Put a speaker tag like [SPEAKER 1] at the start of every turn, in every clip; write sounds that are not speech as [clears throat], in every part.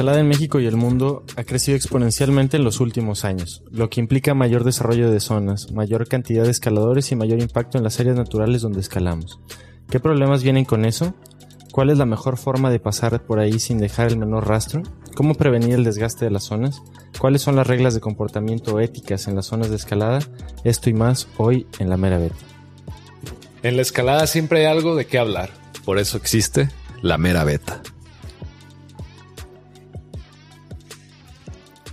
[SPEAKER 1] Escalada en México y el mundo ha crecido exponencialmente en los últimos años, lo que implica mayor desarrollo de zonas, mayor cantidad de escaladores y mayor impacto en las áreas naturales donde escalamos. ¿Qué problemas vienen con eso? ¿Cuál es la mejor forma de pasar por ahí sin dejar el menor rastro? ¿Cómo prevenir el desgaste de las zonas? ¿Cuáles son las reglas de comportamiento éticas en las zonas de escalada? Esto y más hoy en la Mera Beta.
[SPEAKER 2] En la escalada siempre hay algo de qué hablar. Por eso existe la Mera Beta.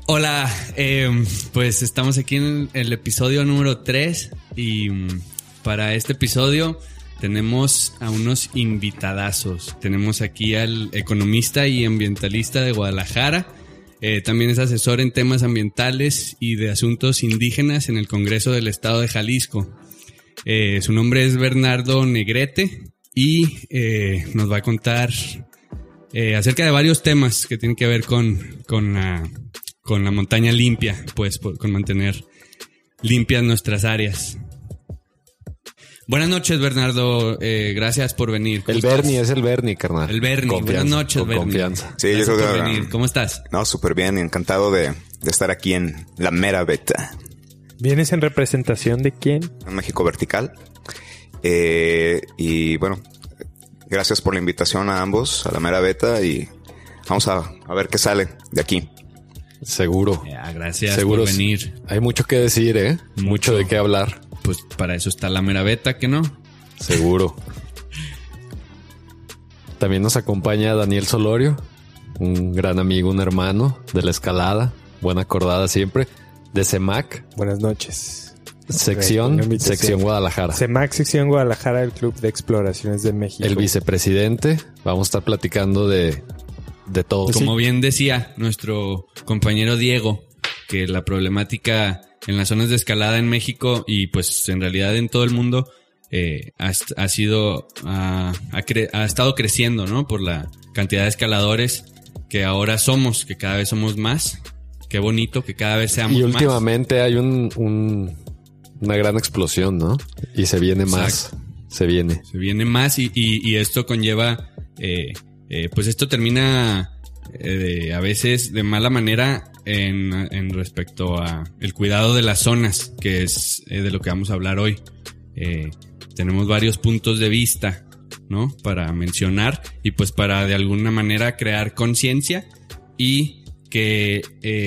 [SPEAKER 3] Hola, eh, pues estamos aquí en el episodio número 3 y mm, para este episodio tenemos a unos invitadazos. Tenemos aquí al economista y ambientalista de Guadalajara. Eh, también es asesor en temas ambientales y de asuntos indígenas en el Congreso del Estado de Jalisco. Eh, su nombre es Bernardo Negrete y nos va a contar acerca de varios temas que tienen que ver con, con la con la montaña limpia, pues con mantener limpias nuestras áreas. Buenas noches, Bernardo. Eh, gracias por venir.
[SPEAKER 2] El Bernie es el Bernie, carnal.
[SPEAKER 3] El Bernie. Buenas noches, Bernie.
[SPEAKER 2] Confianza.
[SPEAKER 4] Sí, yo creo que.
[SPEAKER 3] venir. ¿Cómo estás?
[SPEAKER 4] No, súper bien. Encantado de, de, estar aquí en la mera beta.
[SPEAKER 1] ¿Vienes en representación de quién?
[SPEAKER 4] En México Vertical. Eh, y bueno, gracias por la invitación a ambos, a la mera beta. Y vamos a, a ver qué sale de aquí.
[SPEAKER 2] Seguro.
[SPEAKER 3] gracias Seguro por venir.
[SPEAKER 2] Hay mucho que decir, ¿eh? Mucho. de qué hablar.
[SPEAKER 3] Pues para eso está la mera beta, ¿que no?
[SPEAKER 2] Seguro. También nos acompaña Daniel Solorio, un gran amigo, un hermano de la escalada, buena acordada siempre, de CEMAC.
[SPEAKER 1] Buenas noches.
[SPEAKER 2] Sección, sección Guadalajara.
[SPEAKER 1] CEMAC, sección Guadalajara, el Club de Exploraciones de México.
[SPEAKER 2] El vicepresidente. Vamos a estar platicando de de todo.
[SPEAKER 3] Como bien decía nuestro compañero Diego, que la problemática en las zonas de escalada en México y pues en realidad en todo el mundo eh, ha, sido, ha, estado creciendo, ¿no? Por la cantidad de escaladores que ahora somos, que cada vez somos más. Qué bonito que cada vez seamos
[SPEAKER 2] más.
[SPEAKER 3] Y
[SPEAKER 2] últimamente hay un, una gran explosión, ¿no? Y se viene más. Se viene.
[SPEAKER 3] Se viene más y, y, esto conlleva eh, eh, pues esto termina eh, a veces de mala manera en, respecto a el cuidado de las zonas, que es eh, de lo que vamos a hablar hoy. tenemos varios puntos de vista, ¿no? Para mencionar y pues para de alguna manera crear conciencia y que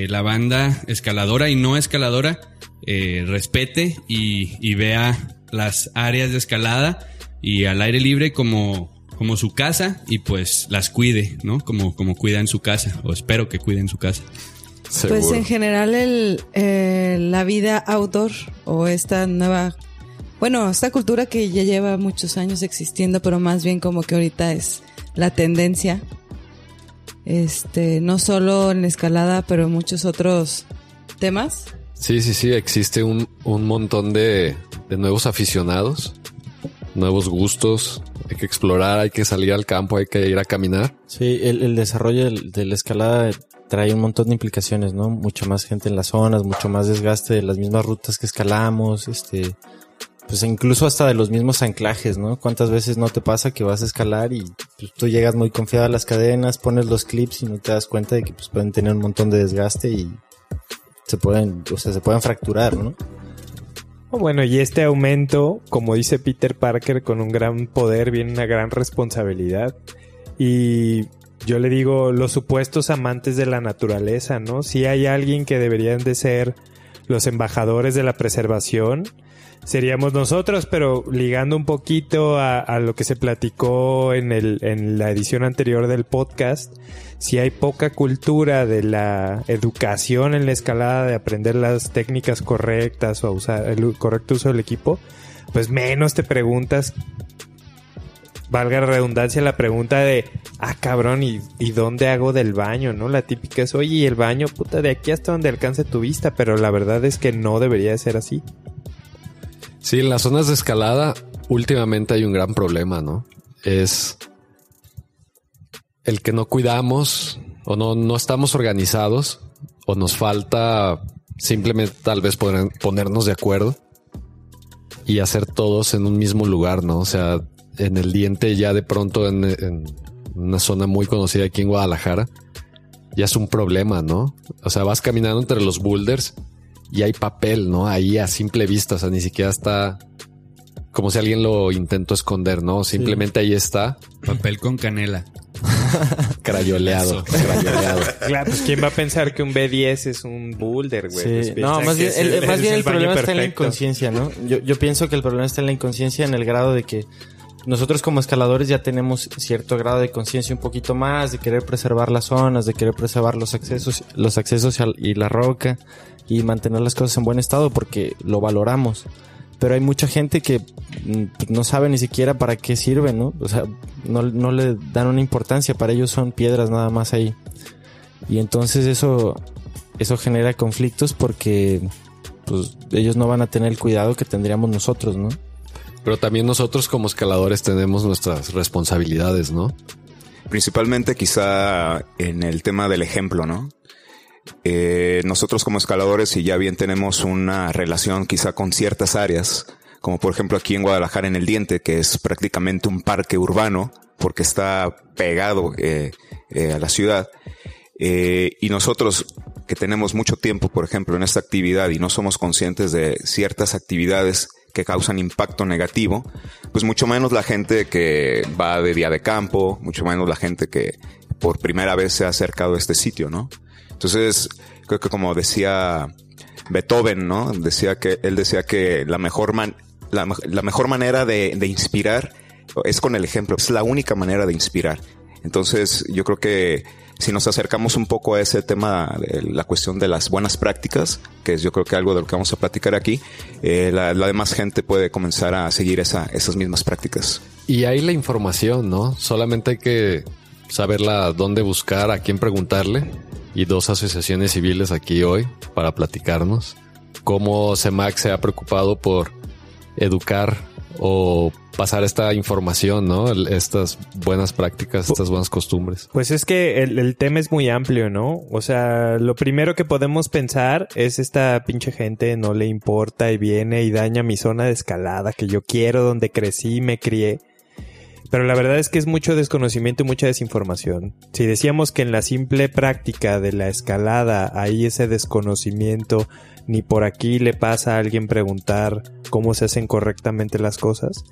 [SPEAKER 3] la banda escaladora y no escaladora respete y, y vea las áreas de escalada y al aire libre como como su casa y pues las cuide, ¿no? Como, como cuida en su casa, o espero que cuide en su casa.
[SPEAKER 5] Pues en general el, eh, la vida outdoor o esta nueva, bueno, esta cultura que ya lleva muchos años existiendo, pero más bien como que ahorita es la tendencia, este, no solo en escalada, pero en muchos otros temas.
[SPEAKER 2] Sí, sí, sí, existe un, un montón de, de nuevos aficionados, nuevos gustos, hay que explorar, hay que salir al campo, hay que ir a caminar.
[SPEAKER 1] Sí, el, desarrollo de, la escalada trae un montón de implicaciones, ¿no? Mucho más gente en las zonas, mucho más desgaste de las mismas rutas que escalamos, este, pues incluso hasta de los mismos anclajes, ¿no? ¿Cuántas veces no te pasa que vas a escalar y pues, tú llegas muy confiado a las cadenas, pones los clips y no te das cuenta de que pues pueden tener un montón de desgaste y se pueden, o sea, se pueden fracturar, ¿no?
[SPEAKER 6] Bueno, y este aumento, como dice Peter Parker, con un gran poder viene una gran responsabilidad. Y yo le digo, los supuestos amantes de la naturaleza, ¿no? Si hay alguien que deberían de ser los embajadores de la preservación, seríamos nosotros, pero ligando un poquito a, lo que se platicó en, el, en la edición anterior del podcast, si hay poca cultura de la educación en la escalada, de aprender las técnicas correctas o usar el correcto uso del equipo, pues menos te preguntas valga redundancia, la pregunta de, ah, cabrón, ¿y, ¿y dónde hago del baño? ¿No? La típica es, oye, ¿y el baño? Puta, de aquí hasta donde alcance tu vista, pero la verdad es que no debería de ser así.
[SPEAKER 2] Sí, en las zonas de escalada últimamente hay un gran problema, ¿no? Es el que no cuidamos o no, no estamos organizados o nos falta simplemente tal vez poner- ponernos de acuerdo y hacer todos en un mismo lugar, ¿no? O sea, en el diente ya de pronto en una zona muy conocida aquí en Guadalajara, ya es un problema, ¿no? O sea, vas caminando entre los boulders y hay papel, ¿no? Ahí a simple vista, o sea, ni siquiera está como si alguien lo intentó esconder, ¿no? Simplemente ahí está,
[SPEAKER 3] Papel con canela. [laughs]
[SPEAKER 2] crayoleado, crayoleado.
[SPEAKER 6] Claro, pues ¿quién va a pensar que un B10 es un boulder, güey?
[SPEAKER 1] Sí.
[SPEAKER 6] Pues
[SPEAKER 1] no,
[SPEAKER 6] piensan
[SPEAKER 1] más bien el, más bien el problema está en la inconsciencia, ¿no? Yo, yo pienso que el problema está en la inconsciencia en el grado de que nosotros como escaladores ya tenemos cierto grado de conciencia un poquito más, de querer preservar las zonas, de querer preservar los accesos, los accesos al- y la roca y mantener las cosas en buen estado porque lo valoramos. Pero hay mucha gente que mm, no sabe ni siquiera para qué sirve, ¿no? O sea, no, no le dan una importancia, para ellos son piedras nada más ahí. Y entonces eso, eso genera conflictos porque pues ellos no van a tener el cuidado que tendríamos nosotros, ¿no?
[SPEAKER 2] Pero también nosotros como escaladores tenemos nuestras responsabilidades, ¿no?
[SPEAKER 4] Principalmente quizá en el tema del ejemplo, ¿no? Eh, nosotros como escaladores, si ya bien tenemos una relación quizá con ciertas áreas, como por ejemplo aquí en Guadalajara en el Diente, que es prácticamente un parque urbano, porque está pegado eh, eh, a la ciudad, eh, y nosotros que tenemos mucho tiempo, por ejemplo, en esta actividad y no somos conscientes de ciertas actividades que causan impacto negativo, pues mucho menos la gente que va de día de campo, mucho menos la gente que por primera vez se ha acercado a este sitio, ¿no? Entonces, creo que como decía Beethoven, ¿no? Decía que, él decía que la mejor man- la, me- la mejor manera de, inspirar es con el ejemplo, es la única manera de inspirar. Entonces, yo creo que si nos acercamos un poco a ese tema, la cuestión de las buenas prácticas, que es yo creo que algo de lo que vamos a platicar aquí, eh, la, la demás gente puede comenzar a seguir esa, esas mismas prácticas.
[SPEAKER 2] Y hay la información, ¿no? Solamente hay que saberla dónde buscar, a quién preguntarle. Y dos asociaciones civiles aquí hoy para platicarnos cómo CEMAC se ha preocupado por educar o pasar esta información, ¿no? Estas buenas prácticas, estas buenas costumbres.
[SPEAKER 6] Pues es que el, el tema es muy amplio, ¿no? O sea, lo primero que podemos pensar es esta pinche gente no le importa y viene y daña mi zona de escalada que yo quiero, donde crecí y me crié. Pero la verdad es que es mucho desconocimiento y mucha desinformación. Si decíamos que en la simple práctica de la escalada hay ese desconocimiento, ni por aquí le pasa a alguien preguntar cómo se hacen correctamente las cosas,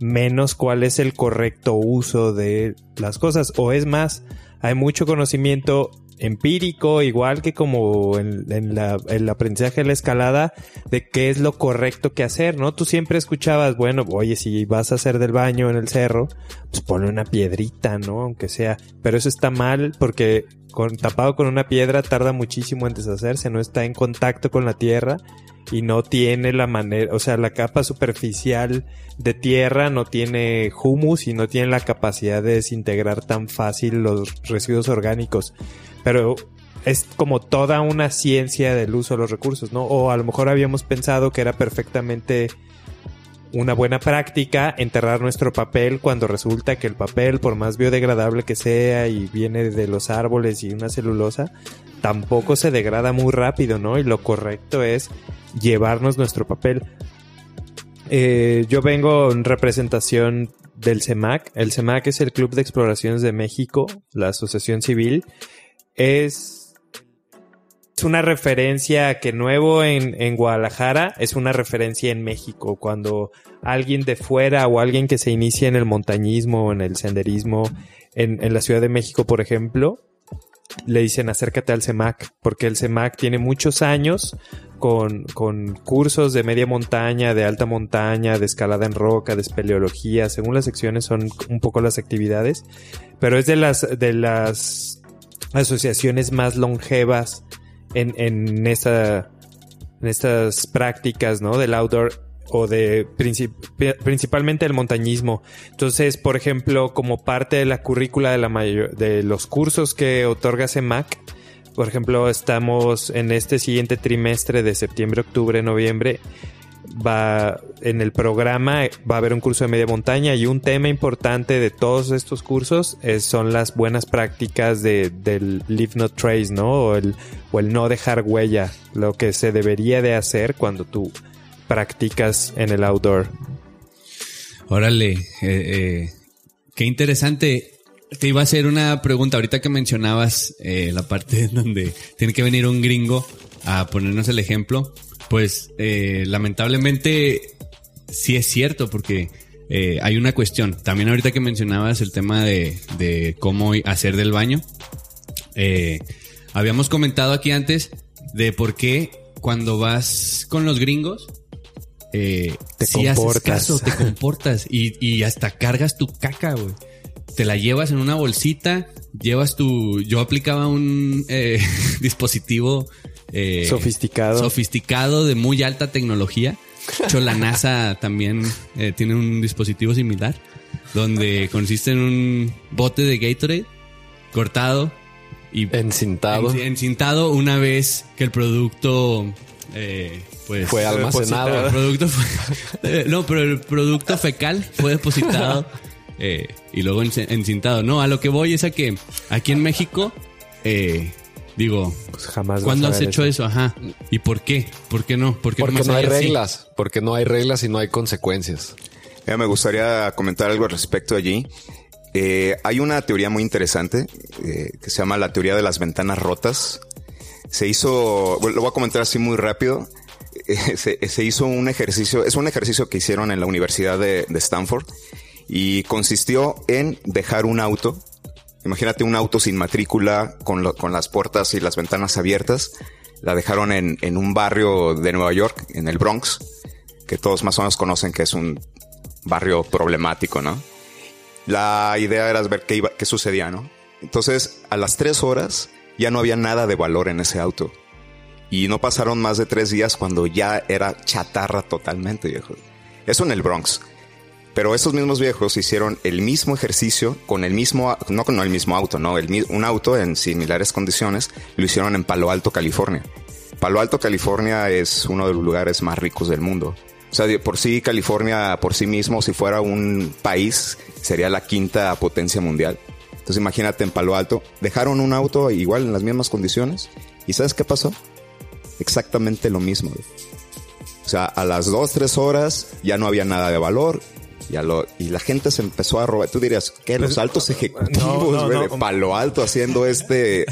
[SPEAKER 6] menos cuál es el correcto uso de las cosas. O es más, hay mucho conocimiento empírico, igual que como en, la, el aprendizaje de la escalada, de qué es lo correcto que hacer, ¿no? Tú siempre escuchabas, bueno, oye, si vas a hacer del baño en el cerro, pues ponle una piedrita, ¿no? Aunque sea, pero eso está mal porque con, tapado con una piedra tarda muchísimo en deshacerse, no está en contacto con la tierra y no tiene la manera, o sea, la capa superficial de tierra no tiene humus y no tiene la capacidad de desintegrar tan fácil los residuos orgánicos. Pero es como toda una ciencia del uso de los recursos, ¿no? O a lo mejor habíamos pensado que era perfectamente una buena práctica enterrar nuestro papel cuando resulta que el papel, por más biodegradable que sea y viene de los árboles y una celulosa, tampoco se degrada muy rápido, ¿no? Y lo correcto es llevarnos nuestro papel. Eh, yo vengo en representación del CEMAC. El CEMAC es el Club de Exploraciones de México, la asociación civil. Es, es una referencia que nuevo en, en Guadalajara es una referencia en México. Cuando alguien de fuera o alguien que se inicia en el montañismo en el senderismo en, en la Ciudad de México, por ejemplo, le dicen acércate al CEMAC, porque el CEMAC tiene muchos años con, con cursos de media montaña, de alta montaña, de escalada en roca, de espeleología, según las secciones son un poco las actividades, pero es de las, de las asociaciones más longevas en, en esta, en estas prácticas, ¿no? Del outdoor o de principalmente el montañismo. Entonces, por ejemplo, como parte de la currícula de la de los cursos que otorga CEMAC, por ejemplo, estamos en este siguiente trimestre de septiembre, octubre, noviembre va en el programa va a haber un curso de media montaña y un tema importante de todos estos cursos son las buenas prácticas de, del leave no trace, ¿no? O el, o el no dejar huella, lo que se debería de hacer cuando tú practicas en el outdoor.
[SPEAKER 3] Órale, eh, eh, qué interesante. Te iba a hacer una pregunta ahorita que mencionabas eh, la parte [laughs] donde tiene que venir un gringo a ponernos el ejemplo pues eh, lamentablemente sí es cierto porque eh, hay una cuestión. También ahorita que mencionabas el tema de, cómo hacer del baño. Eh, habíamos comentado aquí antes de por qué cuando vas con los gringos te haces caso, te [laughs] comportas y, y hasta cargas tu caca, güey. Te la llevas en una bolsita, llevas tu... Yo aplicaba un [laughs] dispositivo
[SPEAKER 6] eh, sofisticado.
[SPEAKER 3] Sofisticado de muy alta tecnología. De hecho, la NASA [laughs] también eh, tiene un dispositivo similar, donde consiste en un bote de Gatorade cortado y
[SPEAKER 2] encintado.
[SPEAKER 3] encintado una vez que el producto eh, pues
[SPEAKER 2] fue almacenado.
[SPEAKER 3] El producto [laughs] no, pero el producto fecal fue depositado y luego encintado. No, a lo que voy es a que aquí en México Digo, pues jamás. ¿Cuándo has hecho eso? Ajá. ¿Y por qué? ¿Por qué no?
[SPEAKER 2] Porque no hay reglas. Porque no hay reglas y no hay consecuencias.
[SPEAKER 4] me gustaría comentar algo al respecto allí. Eh, hay una teoría muy interesante eh, que se llama la teoría de las ventanas rotas. Se hizo, lo voy a comentar así muy rápido. Eh, [laughs] se, hizo un ejercicio, es un ejercicio que hicieron en la Universidad de, de Stanford y consistió en dejar un auto Imagínate un auto sin matrícula con, con las puertas y las ventanas abiertas. La dejaron en, en, un barrio de Nueva York, en el Bronx, que todos más o menos conocen que es un barrio problemático, ¿no? La idea era ver qué, iba, qué sucedía, ¿no? Entonces, a las tres horas ya no había nada de valor en ese auto. Y no pasaron más de tres días cuando ya era chatarra totalmente, viejo. Eso en el Bronx. Pero esos mismos viejos hicieron el mismo ejercicio con el mismo, no con el mismo auto, no, el, un auto en similares condiciones, lo hicieron en Palo Alto, California. Palo Alto, California es uno de los lugares más ricos del mundo. O sea, por sí California, por sí mismo, si fuera un país, sería la quinta potencia mundial. Entonces imagínate en Palo Alto, dejaron un auto igual en las mismas condiciones. ¿Y sabes qué pasó? Exactamente lo mismo. O sea, a las dos, tres horas ya no había nada de valor, y la gente se empezó a robar. Tú dirías, ¿qué? Los pues, altos ejecutivos, de Palo Alto haciendo este.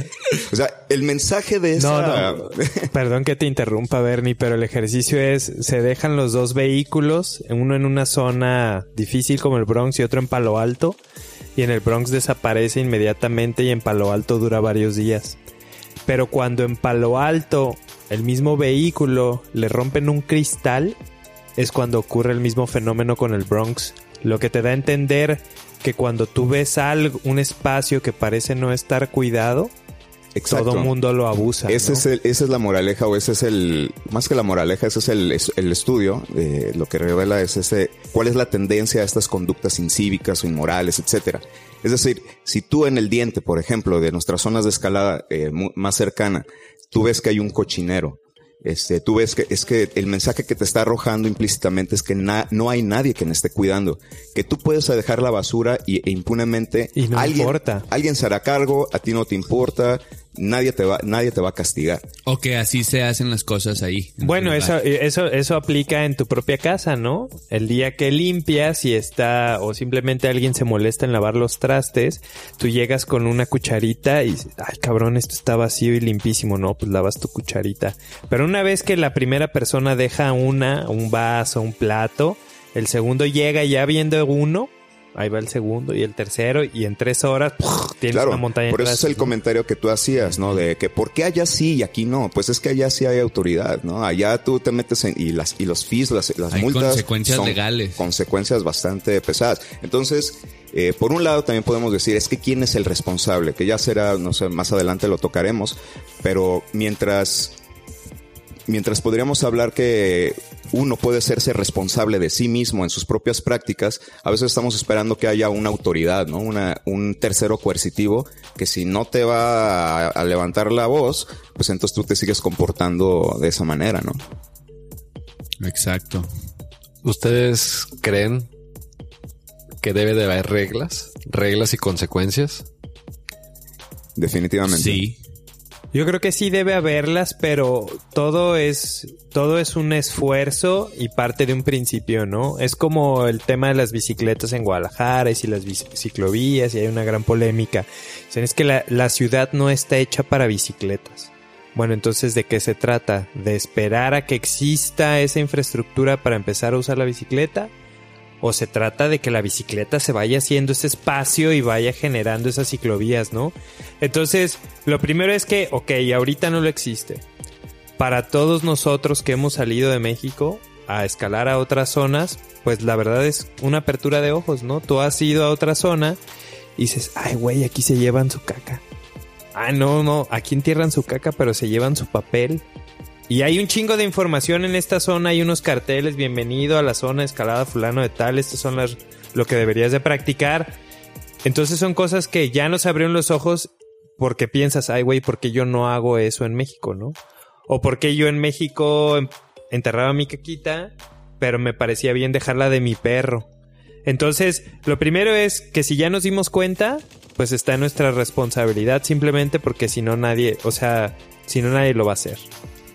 [SPEAKER 4] O sea, el mensaje de esa. [laughs]
[SPEAKER 6] Perdón que te interrumpa, Bernie, pero el ejercicio es: se dejan los dos vehículos, uno en una zona difícil como el Bronx y otro en Palo Alto. Y en el Bronx desaparece inmediatamente y en Palo Alto dura varios días. Pero cuando en Palo Alto el mismo vehículo le rompen un cristal, es cuando ocurre el mismo fenómeno con el Bronx, lo que te da a entender que cuando tú ves algo, un espacio que parece no estar cuidado, Todo todo mundo lo abusa.
[SPEAKER 4] Ese es esa es la moraleja, o ese es el, más que la moraleja, ese es el, el estudio, eh, lo que revela es ese, cuál es la tendencia a estas conductas incívicas o inmorales, etcétera. Es decir, si tú en el diente, por ejemplo, de nuestras zonas de escalada eh, más cercana, tú ves que hay un cochinero, este, tú ves que es que el mensaje que te está arrojando implícitamente es que no hay nadie que me esté cuidando, que tú puedes dejar la basura y, e impunemente
[SPEAKER 6] y no
[SPEAKER 4] alguien,
[SPEAKER 6] importa.
[SPEAKER 4] alguien se hará cargo, a ti no te importa, nadie te va, nadie te va a castigar.
[SPEAKER 3] O que así se hacen las cosas ahí.
[SPEAKER 6] Bueno, eso, eso, eso aplica en tu propia casa, ¿no? El día que limpias y está, o simplemente alguien se molesta en lavar los trastes, tú llegas con una cucharita y, ay cabrón, esto está vacío y limpísimo, ¿no? Pues lavas tu cucharita. Pero una vez que la primera persona deja una, un vaso, un plato, el segundo llega ya viendo uno, ahí va el segundo y el tercero y en tres horas tienes una montaña.
[SPEAKER 4] Por eso es el comentario que tú hacías, ¿no? De que ¿por qué allá sí y aquí no? Pues es que allá sí hay autoridad, ¿no? Allá tú te metes en, y las y los fees, las, las multas
[SPEAKER 3] consecuencias
[SPEAKER 4] son
[SPEAKER 3] legales,
[SPEAKER 4] consecuencias bastante pesadas. Entonces eh, por un lado también podemos decir es que quién es el responsable, que ya será, no sé, más adelante lo tocaremos, pero mientras mientras podríamos hablar que uno puede hacerse responsable de sí mismo en sus propias prácticas, a veces estamos esperando que haya una autoridad, ¿no? Una, un tercero coercitivo que si no te va a, a levantar la voz, pues entonces tú te sigues comportando de esa manera, ¿no?
[SPEAKER 3] Exacto.
[SPEAKER 2] ¿Ustedes creen que debe de haber reglas? ¿Reglas y consecuencias?
[SPEAKER 4] Definitivamente.
[SPEAKER 3] Sí.
[SPEAKER 6] Yo creo que sí debe haberlas, pero todo es todo es un esfuerzo y parte de un principio, ¿no? Es como el tema de las bicicletas en Guadalajara y las ciclovías y hay una gran polémica. Es que la, la ciudad no está hecha para bicicletas. Bueno, entonces, ¿de qué se trata? ¿De esperar a que exista esa infraestructura para empezar a usar la bicicleta? ¿O se trata de que la bicicleta se vaya haciendo ese espacio y vaya generando esas ciclovías, ¿no? Entonces, lo primero es que, ok, ahorita no lo existe. Para todos nosotros que hemos salido de México a escalar a otras zonas, pues la verdad es una apertura de ojos, ¿no? Tú has ido a otra zona y dices, ay, güey, aquí se llevan su caca. Ah, no, no, aquí entierran su caca, pero se llevan su papel. Y hay un chingo de información en esta zona, hay unos carteles, bienvenido a la zona escalada fulano de tal, estas son las lo que deberías de practicar. Entonces son cosas que ya nos abrieron los ojos porque piensas, ay güey, ¿por qué yo no hago eso en México, no? O porque yo en México enterraba mi caquita, pero me parecía bien dejarla de mi perro. Entonces, lo primero es que si ya nos dimos cuenta, pues está nuestra responsabilidad simplemente porque si no nadie, o sea, si no nadie lo va a hacer.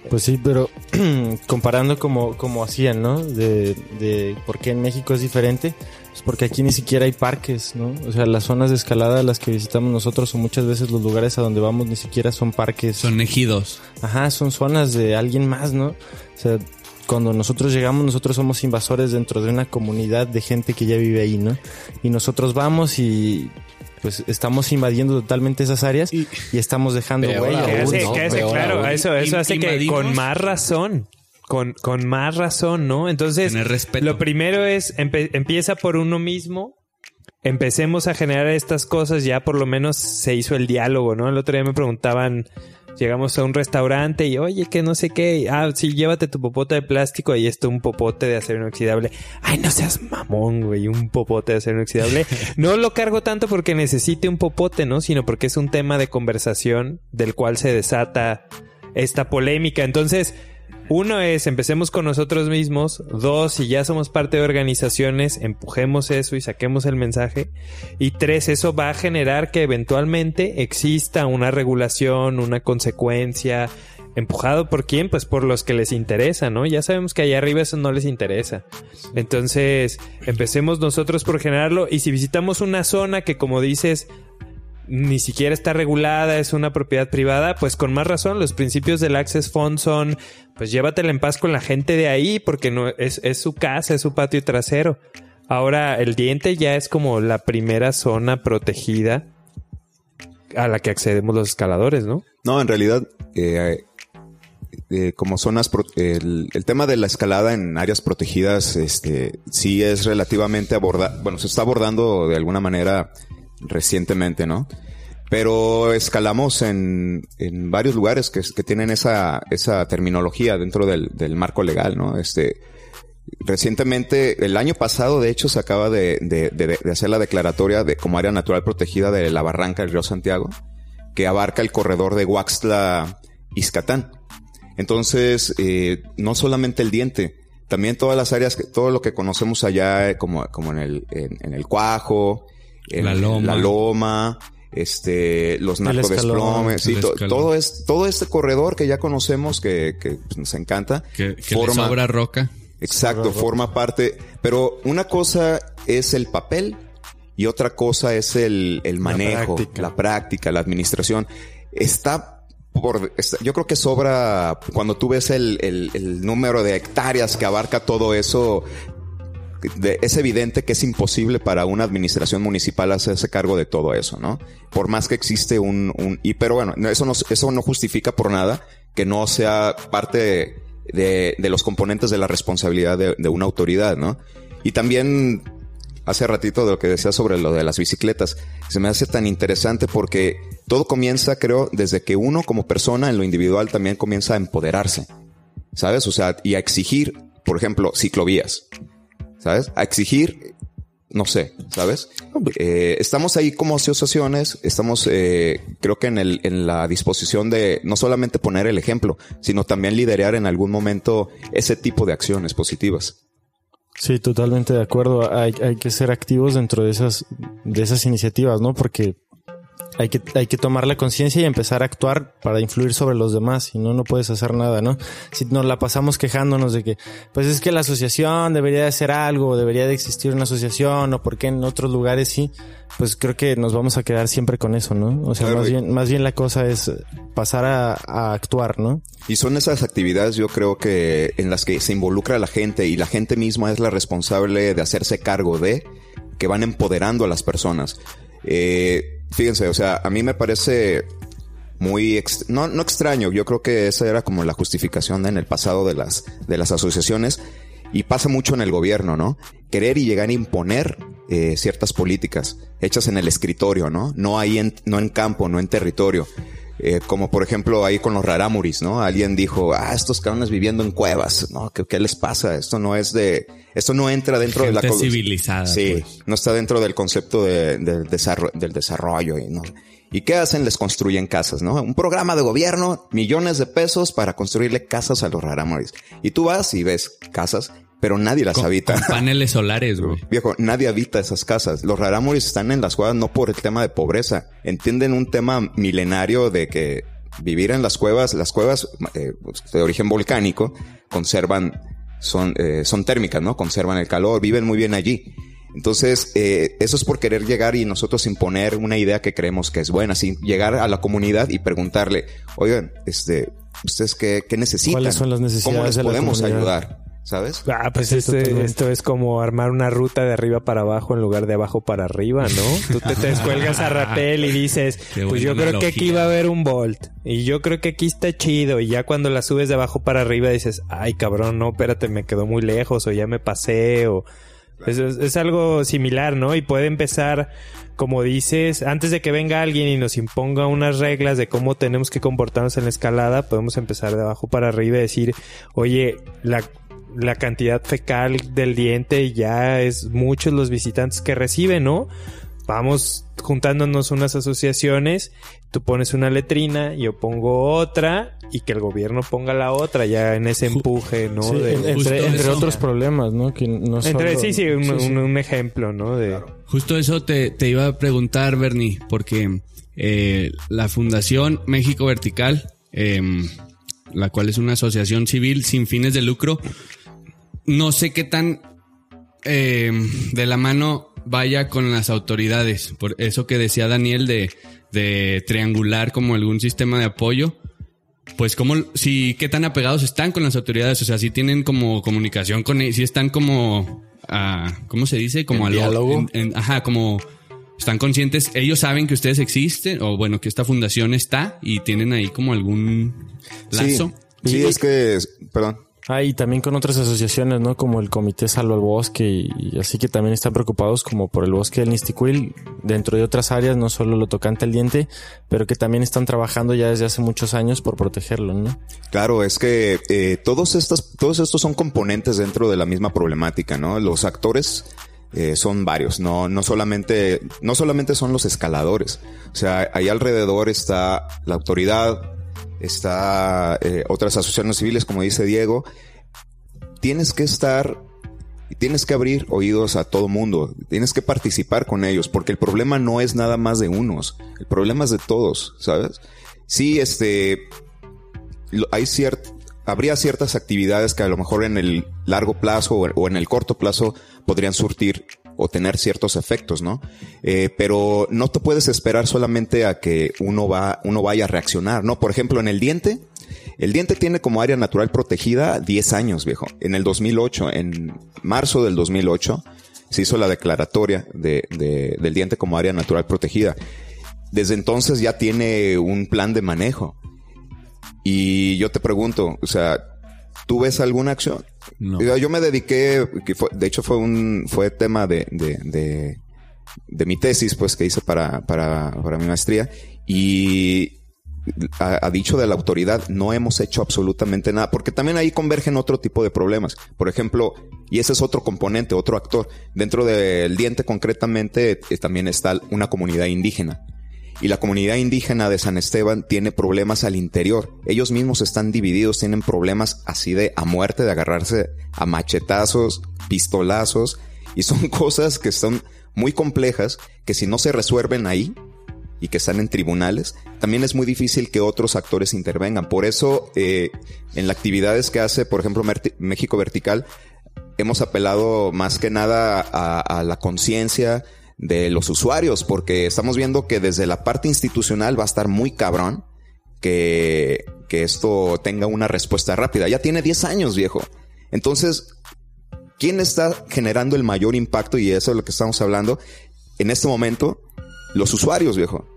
[SPEAKER 1] Pues sí, pero [clears throat] comparando como, como hacían, ¿no? De, de por qué en México es diferente, pues porque aquí ni siquiera hay parques, ¿no? O sea, las zonas de escalada a las que visitamos nosotros o muchas veces los lugares a donde vamos ni siquiera son parques.
[SPEAKER 3] Son ejidos.
[SPEAKER 1] Ajá, son zonas de alguien más, ¿no? O sea, cuando nosotros llegamos, nosotros somos invasores dentro de una comunidad de gente que ya vive ahí, ¿no? Y nosotros vamos y pues estamos invadiendo totalmente esas áreas y, estamos dejando huella.
[SPEAKER 6] Que hace,
[SPEAKER 2] no,
[SPEAKER 6] que hace,
[SPEAKER 2] peor
[SPEAKER 6] claro,
[SPEAKER 2] aún.
[SPEAKER 6] eso, eso hace que con más razón, con, con más razón, ¿no? Entonces, lo primero es, empieza por uno mismo, empecemos a generar estas cosas, ya por lo menos se hizo el diálogo, ¿no? El otro día me preguntaban, llegamos a un restaurante y, oye, que no sé qué, ah, sí, llévate tu popote de plástico, ahí está un popote de acero inoxidable. Ay, no seas mamón, güey, un popote de acero inoxidable. [laughs] No lo cargo tanto porque necesite un popote, ¿no? Sino porque es un tema de conversación del cual se desata esta polémica. Entonces, uno es, empecemos con nosotros mismos. Dos, si ya somos parte de organizaciones, empujemos eso y saquemos el mensaje. Y tres, eso va a generar que eventualmente exista una regulación, una consecuencia. ¿Empujado por quién? Pues por los que les interesa, ¿no? Ya sabemos que allá arriba eso no les interesa. Entonces, empecemos nosotros por generarlo. Y si visitamos una zona que, como dices, ni siquiera está regulada, es una propiedad privada, pues con más razón, los principios del Access Fund son, pues llévatela en paz con la gente de ahí, porque no es, es su casa, es su patio trasero. Ahora, el diente ya es como la primera zona protegida a la que accedemos los escaladores, ¿no?
[SPEAKER 4] No, en realidad, eh, eh, como zonas, el, el tema de la escalada en áreas protegidas, este, sí es relativamente abordado, bueno, se está abordando de alguna manera recientemente, ¿no? Pero escalamos en, en varios lugares que, que tienen esa, esa terminología dentro del, del marco legal, ¿no? Este, recientemente, el año pasado, de hecho, se acaba de, de- de- hacer la declaratoria de como área natural protegida de la barranca del río Santiago, que abarca el corredor de Huaxtla-Izcatán. Entonces, eh, no solamente el diente, también todas las áreas, todo lo que conocemos allá, eh, como, como en el, en el Cuajo,
[SPEAKER 3] La Loma.
[SPEAKER 4] la loma, este, los narcodesplomes, sí, to- todo es, todo este corredor que ya conocemos, que, que pues, nos encanta.
[SPEAKER 3] Que,
[SPEAKER 4] forma-
[SPEAKER 3] sobra roca.
[SPEAKER 4] Exacto, forma parte. Pero una cosa es el papel y otra cosa es el, el manejo, la práctica. la administración. Está por, está- yo creo que sobra cuando tú ves el, el- el número de hectáreas que abarca todo eso. Es evidente que es imposible para una administración municipal hacerse cargo de todo eso, ¿no? Por más que existe un, y pero bueno, no, eso no, justifica por nada que no sea parte de, de los componentes de la responsabilidad de, de una autoridad, ¿no? Y también hace ratito de lo que decía sobre lo de las bicicletas, se me hace tan interesante porque todo comienza, creo, desde que uno como persona en lo individual también comienza a empoderarse, ¿sabes? O sea, y a exigir por ejemplo, ciclovías, ¿sabes? A exigir, no sé, ¿sabes? Eh, estamos ahí como asociaciones, estamos, eh, creo que en, el, en la disposición de no solamente poner el ejemplo, sino también liderar en algún momento ese tipo de acciones positivas.
[SPEAKER 1] Sí, totalmente de acuerdo. Hay, hay que ser activos dentro de esas, de esas iniciativas, ¿no? Porque hay que, hay que tomar la conciencia y empezar a actuar para influir sobre los demás. Si no, no puedes hacer nada, ¿no? Si nos la pasamos quejándonos de que, pues es que la asociación debería de hacer algo, debería de existir una asociación, o porque en otros lugares sí, pues creo que nos vamos a quedar siempre con eso, ¿no? O sea, más bien, más bien la cosa es pasar a, a actuar, ¿no?
[SPEAKER 4] Y son esas actividades, yo creo que en las que se involucra la gente y la gente misma es la responsable de hacerse cargo de que van empoderando a las personas. Eh, fíjense, o sea, a mí me parece muy no, no extraño, yo creo que esa era como la justificación en el pasado de las, de las asociaciones y pasa mucho en el gobierno, ¿no? Querer y llegar a imponer eh, ciertas políticas hechas en el escritorio, ¿no? No ahí en, no en campo, no en territorio. Eh, como por ejemplo ahí con los rarámuris, ¿no? Alguien dijo, ah, estos cabrones viviendo en cuevas, ¿no? ¿Qué, qué les pasa? Esto no es de, esto no entra dentro de la
[SPEAKER 3] civilizada.
[SPEAKER 4] Sí,
[SPEAKER 3] pues.
[SPEAKER 4] no está dentro del concepto de, del, desarrollo, del desarrollo y no. ¿Y qué hacen? Les construyen casas, ¿no? Un programa de gobierno, millones de pesos para construirle casas a los rarámuris. Y tú vas y ves casas pero nadie las habita.
[SPEAKER 3] Con paneles solares, güey. [laughs]
[SPEAKER 4] Viejo, nadie habita esas casas. Los rarámuris están en las cuevas no por el tema de pobreza. Entienden un tema milenario de que vivir en las cuevas, las cuevas eh, de origen volcánico, conservan, son, eh, son térmicas, ¿no? Conservan el calor, viven muy bien allí. Entonces, eh, eso es por querer llegar y nosotros imponer una idea que creemos que es buena, así llegar a la comunidad y preguntarle, oigan, este, ustedes qué, qué necesitan,
[SPEAKER 1] ¿Cuáles son las necesidades
[SPEAKER 4] cómo les
[SPEAKER 1] de la
[SPEAKER 4] podemos ayudar, ¿sabes?
[SPEAKER 6] Ah, pues
[SPEAKER 1] Sí,
[SPEAKER 6] este- esto es como armar una ruta de arriba para abajo en lugar de abajo para arriba, ¿no? Tú te, te descuelgas a rapel y [laughs] dices, pues yo creo que aquí va a haber un Bolt. Y yo creo que aquí está chido. Y ya cuando la subes de abajo para arriba dices, ay cabrón, no, espérate, me quedó muy lejos o ya me pasé o... Es, es- es algo similar, ¿no? Y puede empezar, como dices, antes de que venga alguien y nos imponga unas reglas de cómo tenemos que comportarnos en la escalada, podemos empezar de abajo para arriba y decir, oye, la, la cantidad fecal del diente ya es muchos los visitantes que reciben, ¿no? Vamos juntándonos unas asociaciones, tú pones una letrina, yo pongo otra y que el gobierno ponga la otra ya en ese empuje, ¿no?
[SPEAKER 1] Sí,
[SPEAKER 6] De-
[SPEAKER 1] entre, otros problemas, ¿no? Que no
[SPEAKER 6] entre,
[SPEAKER 1] solo-
[SPEAKER 6] sí, sí, un,
[SPEAKER 1] sí, sí.
[SPEAKER 6] un- un ejemplo, ¿no? De,
[SPEAKER 3] Justo eso te, te iba a preguntar, Bernie, porque eh, la Fundación México Vertical, em, la cual es una asociación civil sin fines de lucro, no sé qué tan em, de la mano vaya con las autoridades. Por eso que decía Daniel de, de triangular como algún sistema de apoyo. Pues como, si, qué tan apegados están con las autoridades, o sea, si tienen como comunicación con ellos, si están como, ah, ¿cómo se dice? Como
[SPEAKER 2] ¿En
[SPEAKER 3] al-
[SPEAKER 2] diálogo?
[SPEAKER 3] en- en- ajá, como están conscientes, ellos saben que ustedes existen, o bueno, que esta fundación está y tienen ahí como algún lazo.
[SPEAKER 4] Sí, es que, perdón.
[SPEAKER 1] Ah, y también con otras asociaciones, ¿no? Como el Comité Salvo al Bosque y, así que también están preocupados como por el bosque del Nisticuil dentro de otras áreas, no solo lo tocante al diente, pero que también están trabajando ya desde hace muchos años por protegerlo, ¿no?
[SPEAKER 4] Claro, es que eh, todos estas, todos estos son componentes dentro de la misma problemática, ¿no? Los actores eh, son varios, no, no solamente, no solamente son los escaladores. O sea, ahí alrededor está la autoridad, está eh, otras asociaciones civiles, como dice Diego. Tienes que estar y tienes que abrir oídos a todo mundo, tienes que participar con ellos, porque el problema no es nada más de unos, el problema es de todos, ¿sabes? Sí, este, hay ciert, habría ciertas actividades que a lo mejor en el largo plazo o en el corto plazo podrían surtir o tener ciertos efectos, ¿no? Eh, pero no te puedes esperar solamente a que uno va, uno vaya a reaccionar, ¿no? Por ejemplo, en el diente, el diente tiene como área natural protegida 10 años, viejo. En el 2008, en marzo del 2008, se hizo la declaratoria de, de- del diente como área natural protegida. Desde entonces ya tiene un plan de manejo. Y yo te pregunto, o sea, ¿tú ves alguna acción?
[SPEAKER 3] No.
[SPEAKER 4] Yo, yo me dediqué, que fue- de hecho fue un, fue tema de, de, de, de mi tesis, pues, que hice para, para, para mi maestría. Y a, a, dicho de la autoridad, no hemos hecho absolutamente nada, porque también ahí convergen otro tipo de problemas. Por ejemplo, y ese es otro componente, otro actor. Dentro del diente concretamente eh, también está una comunidad indígena. Y la comunidad indígena de San Esteban tiene problemas al interior. Ellos mismos están divididos, tienen problemas así de a muerte, de agarrarse a machetazos, pistolazos, y son [laughs] cosas que son muy complejas que si no se resuelven ahí, y que están en tribunales, también es muy difícil que otros actores intervengan. Por eso, eh, en las actividades que hace, por ejemplo, México Vertical, hemos apelado más que nada a, a la conciencia de los usuarios, porque estamos viendo que desde la parte institucional va a estar muy cabrón que, que esto tenga una respuesta rápida. Ya tiene 10 años, viejo. Entonces, ¿quién está generando el mayor impacto? Y eso es lo que estamos hablando. En este momento, los usuarios, viejo.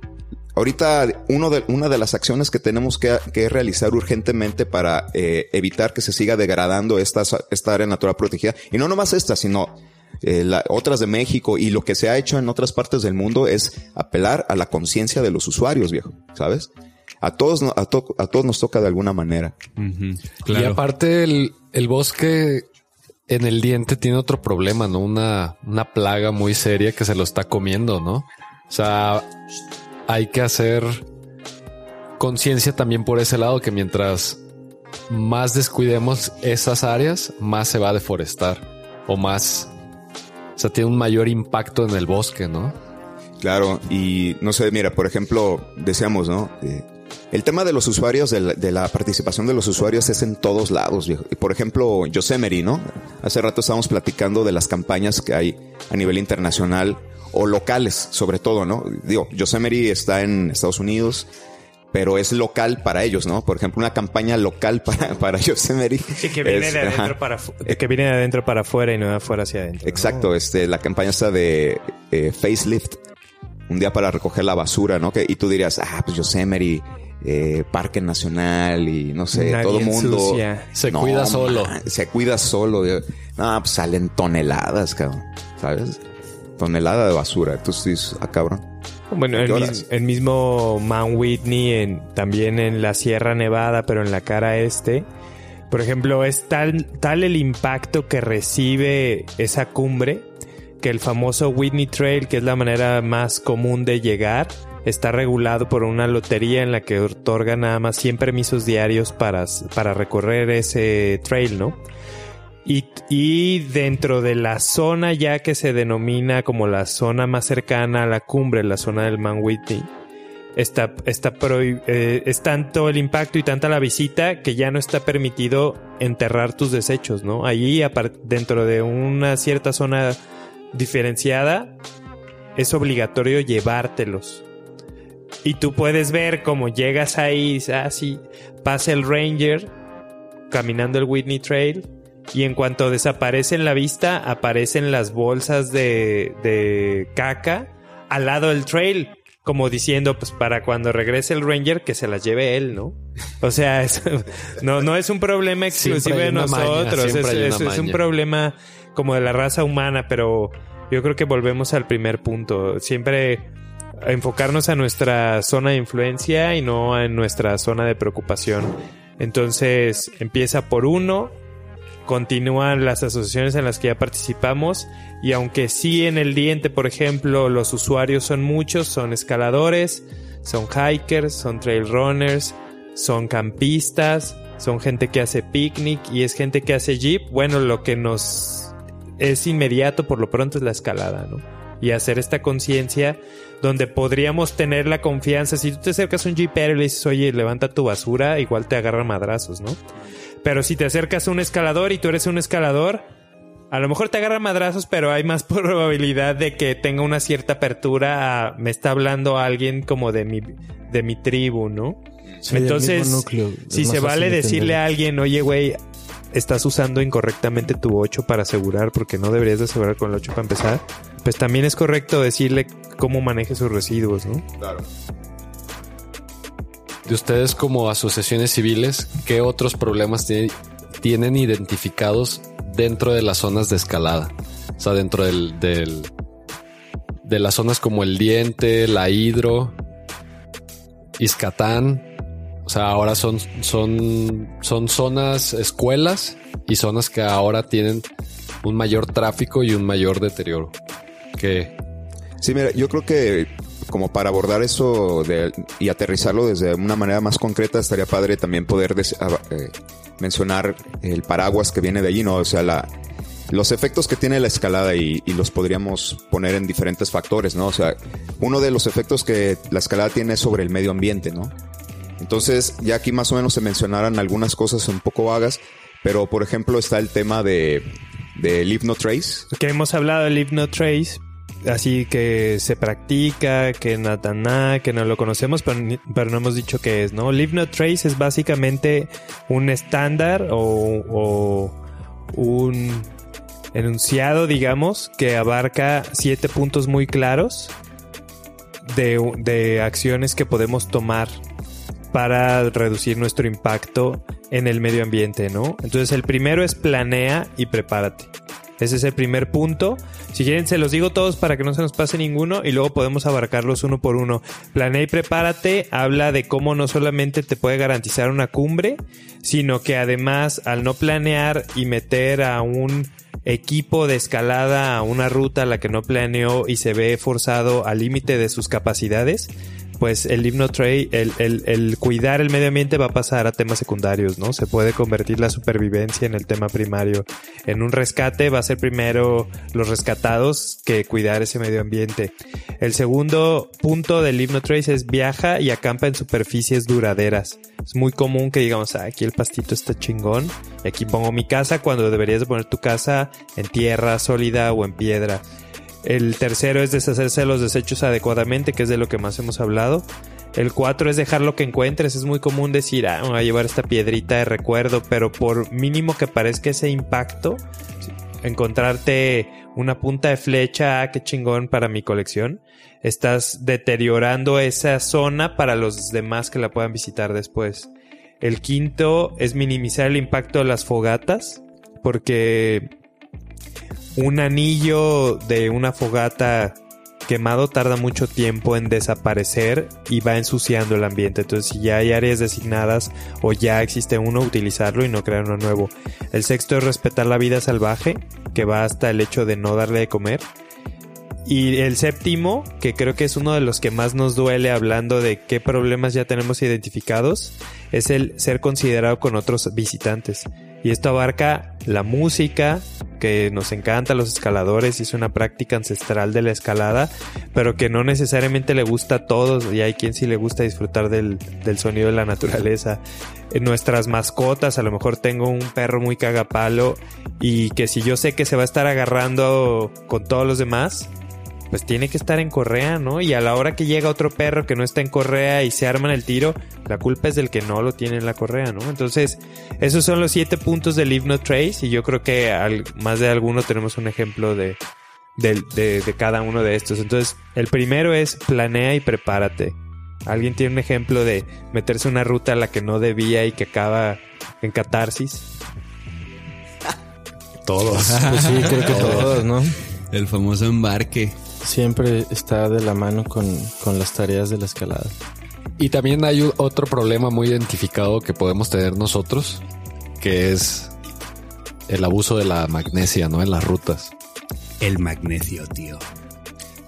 [SPEAKER 4] Ahorita uno de, una de las acciones que tenemos que, que realizar urgentemente para eh, evitar que se siga degradando esta, esta área natural protegida, y no nomás esta, sino eh, la, otras de México y lo que se ha hecho en otras partes del mundo es apelar a la conciencia de los usuarios, viejo, ¿sabes? A todos, a, to, a todos nos toca de alguna manera.
[SPEAKER 2] Uh -huh, claro. Y aparte el, el bosque en el diente tiene otro problema, ¿no? Una, una plaga muy seria que se lo está comiendo, ¿no? O sea, hay que hacer conciencia también por ese lado que mientras más descuidemos esas áreas, más se va a deforestar o más, o sea, tiene un mayor impacto en el bosque, ¿no?
[SPEAKER 4] Claro, y no sé, mira, por ejemplo, decíamos, ¿no? Eh, el tema de los usuarios, de la, de la, participación de los usuarios es en todos lados. Viejo. Por ejemplo, Yosemite, ¿no? Hace rato estábamos platicando de las campañas que hay a nivel internacional o locales, sobre todo, ¿no? Digo, Yosemite está en Estados Unidos, pero es local para ellos, ¿no? Por ejemplo, una campaña local [laughs] para, para Yosemite.
[SPEAKER 6] Sí, que viene, es, de adentro para, que viene de adentro para afuera y no de afuera hacia adentro.
[SPEAKER 4] Exacto,
[SPEAKER 6] ¿no?
[SPEAKER 4] este, la campaña está de eh, Facelift, un día para recoger la basura, ¿no? Que, y tú dirías, ah, pues Yosemite, eh, Parque Nacional y no sé,
[SPEAKER 6] Nadie
[SPEAKER 4] todo mundo
[SPEAKER 6] ensucia.
[SPEAKER 2] Se
[SPEAKER 4] No,
[SPEAKER 2] cuida solo.
[SPEAKER 4] man, se cuida solo. No, pues salen toneladas, cabrón. ¿Sabes? Tonelada de basura. Entonces dices, ah, cabrón.
[SPEAKER 6] Bueno, el,
[SPEAKER 4] Lloras.
[SPEAKER 6] mis- el mismo Mount Whitney, en, también en la Sierra Nevada, pero en la cara este. Por ejemplo, es tal, tal el impacto que recibe esa cumbre que el famoso Whitney Trail, que es la manera más común de llegar, está regulado por una lotería en la que otorga nada más 100 permisos diarios para, para recorrer ese trail, ¿no? Y, dentro de la zona ya que se denomina como la zona más cercana a la cumbre, la zona del Mount Whitney, está, está eh, es tanto el impacto y tanta la visita que ya no está permitido enterrar tus desechos, ¿no? Allí, dentro de una cierta zona diferenciada, es obligatorio llevártelos. Y tú puedes ver cómo llegas ahí, dices, ah, pasa el Ranger caminando el Whitney Trail y en cuanto desaparece en la vista, aparecen las bolsas de, de caca al lado del trail, como diciendo, pues para cuando regrese el Ranger, que se las lleve él, ¿no? O sea, [laughs] es- no, no es un problema exclusivo de
[SPEAKER 2] maña,
[SPEAKER 6] nosotros, es, es- es un problema como de la raza humana, pero yo creo que volvemos al primer punto. Siempre enfocarnos a nuestra zona de influencia y no en nuestra zona de preocupación. Entonces empieza por uno, continúan las asociaciones en las que ya participamos y aunque sí en el diente, por ejemplo, los usuarios son muchos, son escaladores, son hikers, son trail runners, son campistas, son gente que hace picnic y es gente que hace jeep. Bueno, lo que nos es inmediato por lo pronto es la escalada, ¿no? Y hacer esta conciencia donde podríamos tener la confianza. Si tú te acercas a un jeepero y le dices, oye, levanta tu basura, igual te agarran madrazos, ¿no? Pero si te acercas a un escalador y tú eres un escalador, a lo mejor te agarra madrazos, pero hay más [laughs] probabilidad de que tenga una cierta apertura a me está hablando alguien como de mi, de mi tribu, ¿no?
[SPEAKER 1] Sí,
[SPEAKER 6] Entonces,
[SPEAKER 1] núcleo.
[SPEAKER 6] Si se vale decirle a alguien, oye, güey, estás usando incorrectamente tu 8 para asegurar, porque no deberías de asegurar con el 8 para empezar, pues también es correcto decirle cómo maneje sus residuos, ¿no?
[SPEAKER 4] Claro.
[SPEAKER 2] De ustedes como asociaciones civiles, ¿qué otros problemas tiene- tienen identificados dentro de las zonas de escalada? O sea, dentro del, del- de las zonas como el diente, la hidro, Iscatán. O sea, ahora son, son, son zonas, escuelas y zonas que ahora tienen un mayor tráfico y un mayor deterioro. Que
[SPEAKER 4] Sí, mira, yo creo que como para abordar eso y aterrizarlo desde una manera más concreta, estaría padre también poder des- a- eh, mencionar el paraguas que viene de allí, ¿no? O sea, los efectos que tiene la escalada y, los podríamos poner en diferentes factores, ¿no? O sea, uno de los efectos que la escalada tiene es sobre el medio ambiente, ¿no? Entonces, ya aquí más o menos se mencionaron algunas cosas un poco vagas, pero por ejemplo está el tema de del Hypno Trace,
[SPEAKER 6] Que hemos hablado del Hypno Trace, así que se practica, que nada, que no lo conocemos, pero, no hemos dicho qué es, ¿no? El Hypno Trace es básicamente un estándar o, o un enunciado, digamos, que abarca siete puntos muy claros de, de acciones que podemos tomar para reducir nuestro impacto en el medio ambiente, ¿no? Entonces el primero es planea y prepárate. Ese es el primer punto. Si quieren, se los digo todos para que no se nos pase ninguno y luego podemos abarcarlos uno por uno. Planea y prepárate habla de cómo no solamente te puede garantizar una cumbre, sino que además al no planear y meter a un equipo de escalada a una ruta a la que no planeó y se ve forzado al límite de sus capacidades, pues el himno tray, el, el, cuidar el medio ambiente va a pasar a temas secundarios, ¿no? Se puede convertir la supervivencia en el tema primario. En un rescate va a ser primero los rescatados que cuidar ese medio ambiente. El segundo punto del himno trace es viaja y acampa en superficies duraderas. Es muy común que digamos, "Ah, aquí el pastito está chingón, y aquí pongo mi casa cuando deberías de poner tu casa en tierra sólida o en piedra. El tercero es deshacerse de los desechos adecuadamente, que es de lo que más hemos hablado. El cuatro es dejar lo que encuentres. Es muy común decir, ah, voy a llevar esta piedrita de recuerdo, pero por mínimo que parezca ese impacto, encontrarte una punta de flecha, ah, qué chingón para mi colección, estás deteriorando esa zona para los demás que la puedan visitar después. El quinto es minimizar el impacto de las fogatas, porque un anillo de una fogata quemado tarda mucho tiempo en desaparecer y va ensuciando el ambiente. Entonces, si ya hay áreas designadas o ya existe uno, utilizarlo y no crear uno nuevo. El sexto es respetar la vida salvaje, que va hasta el hecho de no darle de comer. Y el séptimo, que creo que es uno de los que más nos duele hablando de qué problemas ya tenemos identificados, es el ser considerado con otros visitantes. Y esto abarca la música, que nos encanta los escaladores y es una práctica ancestral de la escalada, pero que no necesariamente le gusta a todos y hay quien sí le gusta disfrutar del, sonido de la naturaleza. En nuestras mascotas, a lo mejor tengo un perro muy cagapalo y que si yo sé que se va a estar agarrando con todos los demás, pues tiene que estar en correa, ¿no? Y a la hora que llega otro perro que no está en correa y se arman el tiro, la culpa es del que no lo tiene en la correa, ¿no? Entonces, esos son los siete puntos del Hypno Trace y yo creo que al, más de alguno tenemos un ejemplo de, de, de, de cada uno de estos. Entonces, el primero es planea y prepárate. ¿Alguien tiene un ejemplo de meterse una ruta a la que no debía y que acaba en catarsis?
[SPEAKER 1] Todos. Pues sí, creo que todos, ¿no?
[SPEAKER 3] El famoso embarque.
[SPEAKER 1] Siempre está de la mano con, con las tareas de la escalada.
[SPEAKER 2] Y también hay otro problema muy identificado que podemos tener nosotros, que es el abuso de la magnesia, ¿no? En las rutas.
[SPEAKER 3] El magnesio, tío.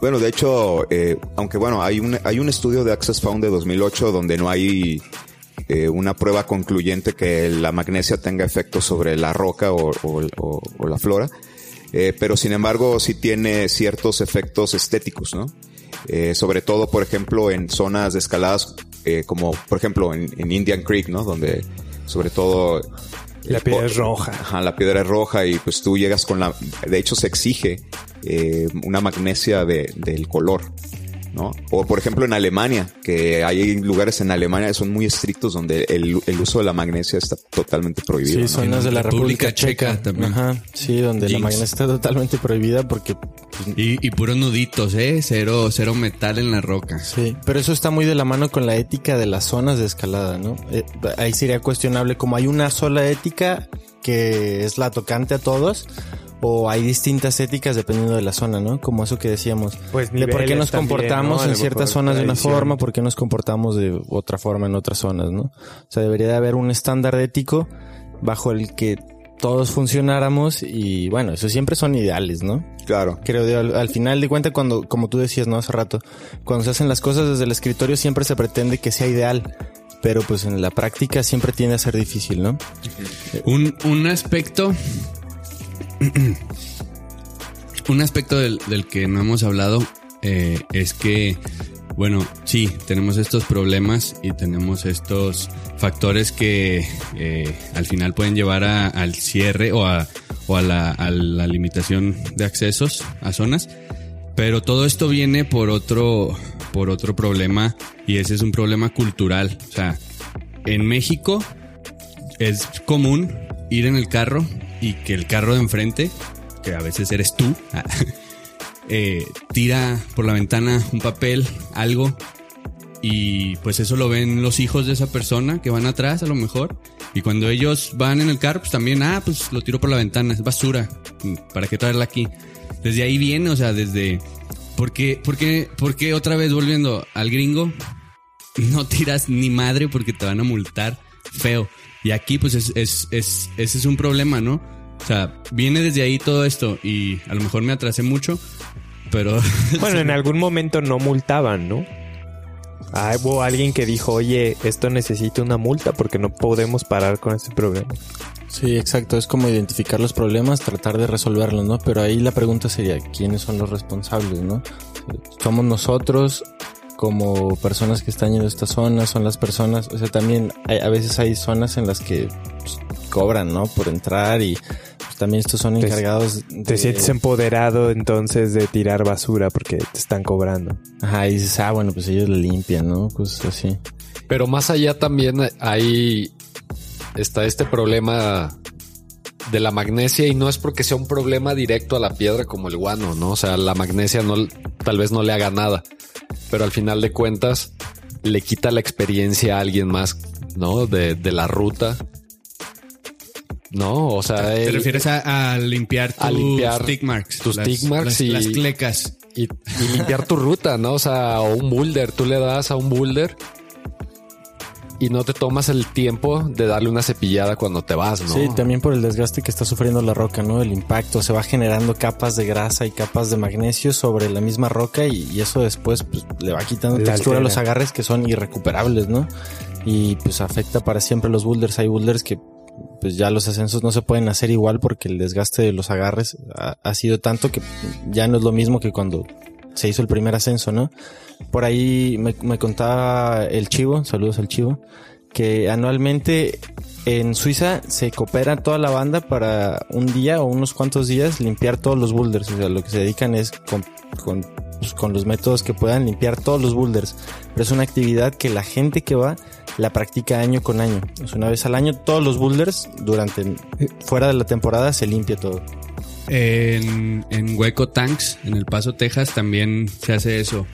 [SPEAKER 4] Bueno, de hecho, eh, aunque bueno, hay un, hay un estudio de Access Found de 2008 donde no hay eh, una prueba concluyente que la magnesia tenga efectos sobre la roca o, o- o- o la flora, eh, pero sin embargo sí tiene ciertos efectos estéticos, ¿no? Eh, sobre todo, por ejemplo, en zonas de escaladas eh, como, por ejemplo, en, en Indian Creek, ¿no? Donde sobre todo...
[SPEAKER 6] La piedra es roja.
[SPEAKER 4] Ajá, la piedra es roja y pues tú llegas con la... De hecho se exige una magnesia de, del color, ¿no? O por ejemplo en Alemania, que hay lugares en Alemania que son muy estrictos donde el, el uso de la magnesia está totalmente prohibido.
[SPEAKER 1] Sí,
[SPEAKER 4] ¿no?
[SPEAKER 1] zonas de la
[SPEAKER 3] República
[SPEAKER 1] República Checa.
[SPEAKER 3] Checa también.
[SPEAKER 1] Ajá. Sí, donde la magnesia está totalmente prohibida porque pues,
[SPEAKER 3] Y, y puros nuditos, ¿eh? Cero, cero metal en la roca.
[SPEAKER 1] Sí, pero eso está muy de la mano con la ética de las zonas de escalada, ¿no? Eh, ahí sería cuestionable como hay una sola ética que es la tocante a todos, o hay distintas éticas dependiendo de la zona, ¿no? Como eso que decíamos.
[SPEAKER 6] Pues
[SPEAKER 1] de por qué nos
[SPEAKER 6] también,
[SPEAKER 1] comportamos en ciertas zonas de una forma, por qué nos comportamos de otra forma en otras zonas, ¿no? O sea, debería de haber un estándar ético bajo el que todos funcionáramos y bueno, eso siempre son ideales, ¿no?
[SPEAKER 4] Claro.
[SPEAKER 1] Creo que al, al final de cuentas, cuando, como tú decías, ¿no? Hace rato, cuando se hacen las cosas desde el escritorio siempre se pretende que sea ideal, pero pues en la práctica siempre tiende a ser difícil, ¿no?
[SPEAKER 3] Un, un aspecto. [clears throat] un aspecto del, del que no hemos hablado eh, es que, bueno, sí, tenemos estos problemas y tenemos estos factores que eh, al final pueden llevar a- al cierre o a, o a la, a la limitación de accesos a zonas. Pero todo esto viene por otro, por otro problema y ese es un problema cultural. O sea, en México es común ir en el carro y que el carro de enfrente, que a veces eres tú, [laughs] eh, tira por la ventana un papel, algo, y pues eso lo ven los hijos de esa persona que van atrás a lo mejor. Y cuando ellos van en el carro, pues también, ah, pues lo tiro por la ventana, es basura, ¿para qué traerla aquí? Desde ahí viene, o sea, desde... ¿Por qué, por qué, por qué otra vez volviendo al gringo? [laughs] no tiras ni madre porque te van a multar feo. Y aquí, pues, es, es, es, ese es un problema, ¿no? O sea, viene desde ahí todo esto y a lo mejor me atrasé mucho, pero... [laughs]
[SPEAKER 6] Bueno, en algún momento no multaban, ¿no? Ah, hubo alguien que dijo, oye, esto necesita una multa porque no podemos parar con este problema.
[SPEAKER 1] Sí, exacto. Es como identificar los problemas, tratar de resolverlos, ¿no? Pero ahí la pregunta sería, ¿quiénes son los responsables, no? ¿Somos nosotros como personas que están yendo a esta zona? ¿Son las personas? O sea, también hay- a veces hay zonas en las que pues, cobran, ¿no? Por entrar y pues, también estos son
[SPEAKER 6] Te-
[SPEAKER 1] encargados
[SPEAKER 6] Te
[SPEAKER 1] de-
[SPEAKER 6] sientes empoderado entonces de tirar basura porque te están cobrando.
[SPEAKER 1] Ajá, y dices, ah, bueno, pues ellos la limpian, ¿no? Cosas así.
[SPEAKER 2] Pero más allá también hay está este problema de la magnesia y no es porque sea un problema directo a la piedra como el guano, ¿no? O sea, la magnesia no tal vez no le haga nada, pero al final de cuentas le quita la experiencia a alguien más, ¿no? De, de la ruta. No, o sea,
[SPEAKER 3] Te
[SPEAKER 2] él-
[SPEAKER 3] refieres a, a limpiar tus
[SPEAKER 2] A limpiar
[SPEAKER 3] tick marks.
[SPEAKER 2] tus
[SPEAKER 3] las-
[SPEAKER 2] tick marks
[SPEAKER 3] las,
[SPEAKER 2] y-
[SPEAKER 3] las clecas.
[SPEAKER 2] y, y limpiar tu ruta, ¿no? O sea, o un boulder, tú le das a un boulder y no te tomas el tiempo de darle una cepillada cuando te vas, ¿no?
[SPEAKER 1] Sí, también por el desgaste que está sufriendo la roca, ¿no? El impacto, se va generando capas de grasa y capas de magnesio sobre la misma roca y, y eso después pues, le va quitando
[SPEAKER 6] La
[SPEAKER 1] textura a los agarres que son irrecuperables, ¿no? Y pues afecta para siempre los boulders. Hay boulders que pues ya los ascensos no se pueden hacer igual porque el desgaste de los agarres ha, ha sido tanto que ya no es lo mismo que cuando se hizo el primer ascenso, ¿no? Por ahí me, me contaba el Chivo, saludos al Chivo, que anualmente en Suiza se coopera toda la banda para un día o unos cuantos días limpiar todos los boulders. O sea, lo que se dedican es con, con, pues, los métodos que puedan limpiar todos los boulders. Pero es una actividad que la gente que va la practica año con año. Sea, una vez al año todos los boulders durante fuera de la temporada se limpia todo.
[SPEAKER 3] En, en Hueco Tanks, en El Paso, Texas, también se hace eso.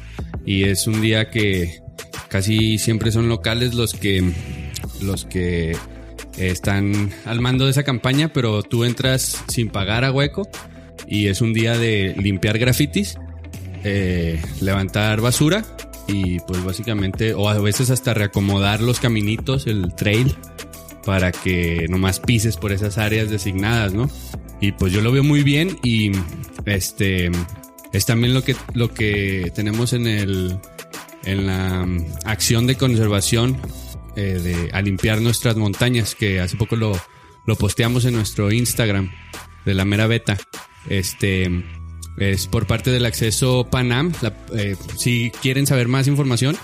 [SPEAKER 3] Y es un día que casi siempre son locales los que, los que están al mando de esa campaña, pero tú entras sin pagar a Hueco y es un día de limpiar grafitis, eh, levantar basura y pues básicamente, o a veces hasta reacomodar los caminitos, el trail, para que nomás pises por esas áreas designadas, ¿no? Y pues yo lo veo muy bien y este es también lo que lo que tenemos en el en la mm, acción de conservación eh, de a limpiar nuestras montañas que hace poco lo lo posteamos en nuestro Instagram de la mera beta. Este es por parte del acceso Panam. Eh, si quieren saber más información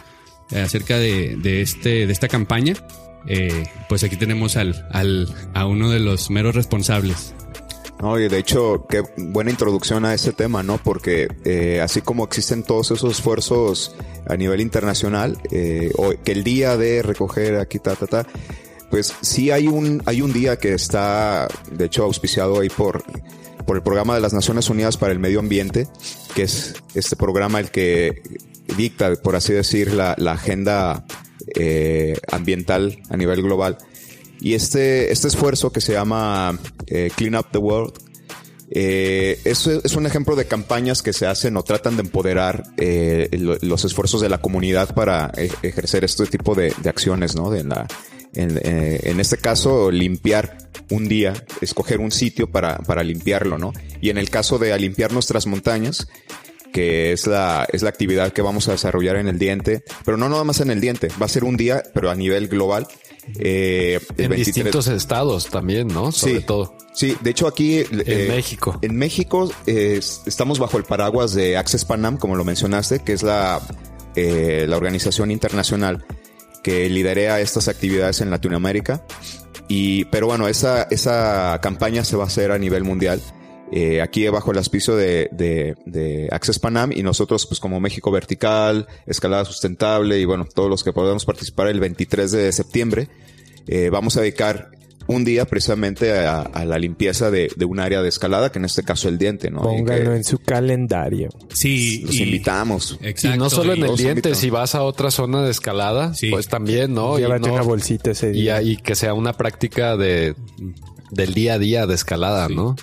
[SPEAKER 3] eh, acerca de, de este de esta campaña, pues aquí tenemos al, al a uno de los meros responsables.
[SPEAKER 4] No, y de hecho, qué buena introducción a ese tema, ¿no? Porque eh, así como existen todos esos esfuerzos a nivel internacional, eh, o que el día de recoger aquí, ta, ta, ta, pues sí hay un, hay un día que está, de hecho, auspiciado ahí por, por el programa de las Naciones Unidas para el Medio Ambiente, que es este programa el que dicta, por así decir, la, la agenda eh, ambiental a nivel global. Y este, este esfuerzo que se llama eh, Clean Up the World, Eh, eso es un ejemplo de campañas que se hacen o tratan de empoderar eh, lo- los esfuerzos de la comunidad para eh, ejercer este tipo de, de acciones, ¿no? De la, en, eh, en este caso, limpiar un día, escoger un sitio para, para limpiarlo, ¿no? Y en el caso de limpiar nuestras montañas, que es la, es la actividad que vamos a desarrollar en el diente, pero no nada más en el diente, va a ser un día, pero a nivel global. Eh, el
[SPEAKER 2] En
[SPEAKER 4] 23
[SPEAKER 2] distintos estados también, ¿no? Sobre
[SPEAKER 4] Sí.
[SPEAKER 2] todo.
[SPEAKER 4] Sí, de hecho aquí... En
[SPEAKER 2] México.
[SPEAKER 4] En México eh, es- estamos bajo el paraguas de Access Panam, como lo mencionaste, que es la, eh, la organización internacional que liderea estas actividades en Latinoamérica. Y, pero bueno, esa, esa campaña se va a hacer a nivel mundial. Eh, aquí bajo el auspicio de, de, de Access Panam y nosotros pues como México Vertical, Escalada Sustentable y bueno, todos los que podamos participar el 23 de septiembre, eh, vamos a dedicar un día precisamente a, a la limpieza de, de un área de escalada, que en este caso el diente, ¿no?
[SPEAKER 6] Pónganlo
[SPEAKER 4] que
[SPEAKER 6] en su calendario.
[SPEAKER 3] Sí.
[SPEAKER 4] los
[SPEAKER 3] y-
[SPEAKER 4] invitamos.
[SPEAKER 3] Exacto.
[SPEAKER 2] y no solo en el diente, si vas a otra zona de escalada,
[SPEAKER 3] Sí.
[SPEAKER 2] pues también, ¿no? Y
[SPEAKER 6] Llévate
[SPEAKER 2] no-
[SPEAKER 6] una bolsita ese día.
[SPEAKER 2] y que sea una práctica de del día a día de escalada, ¿no?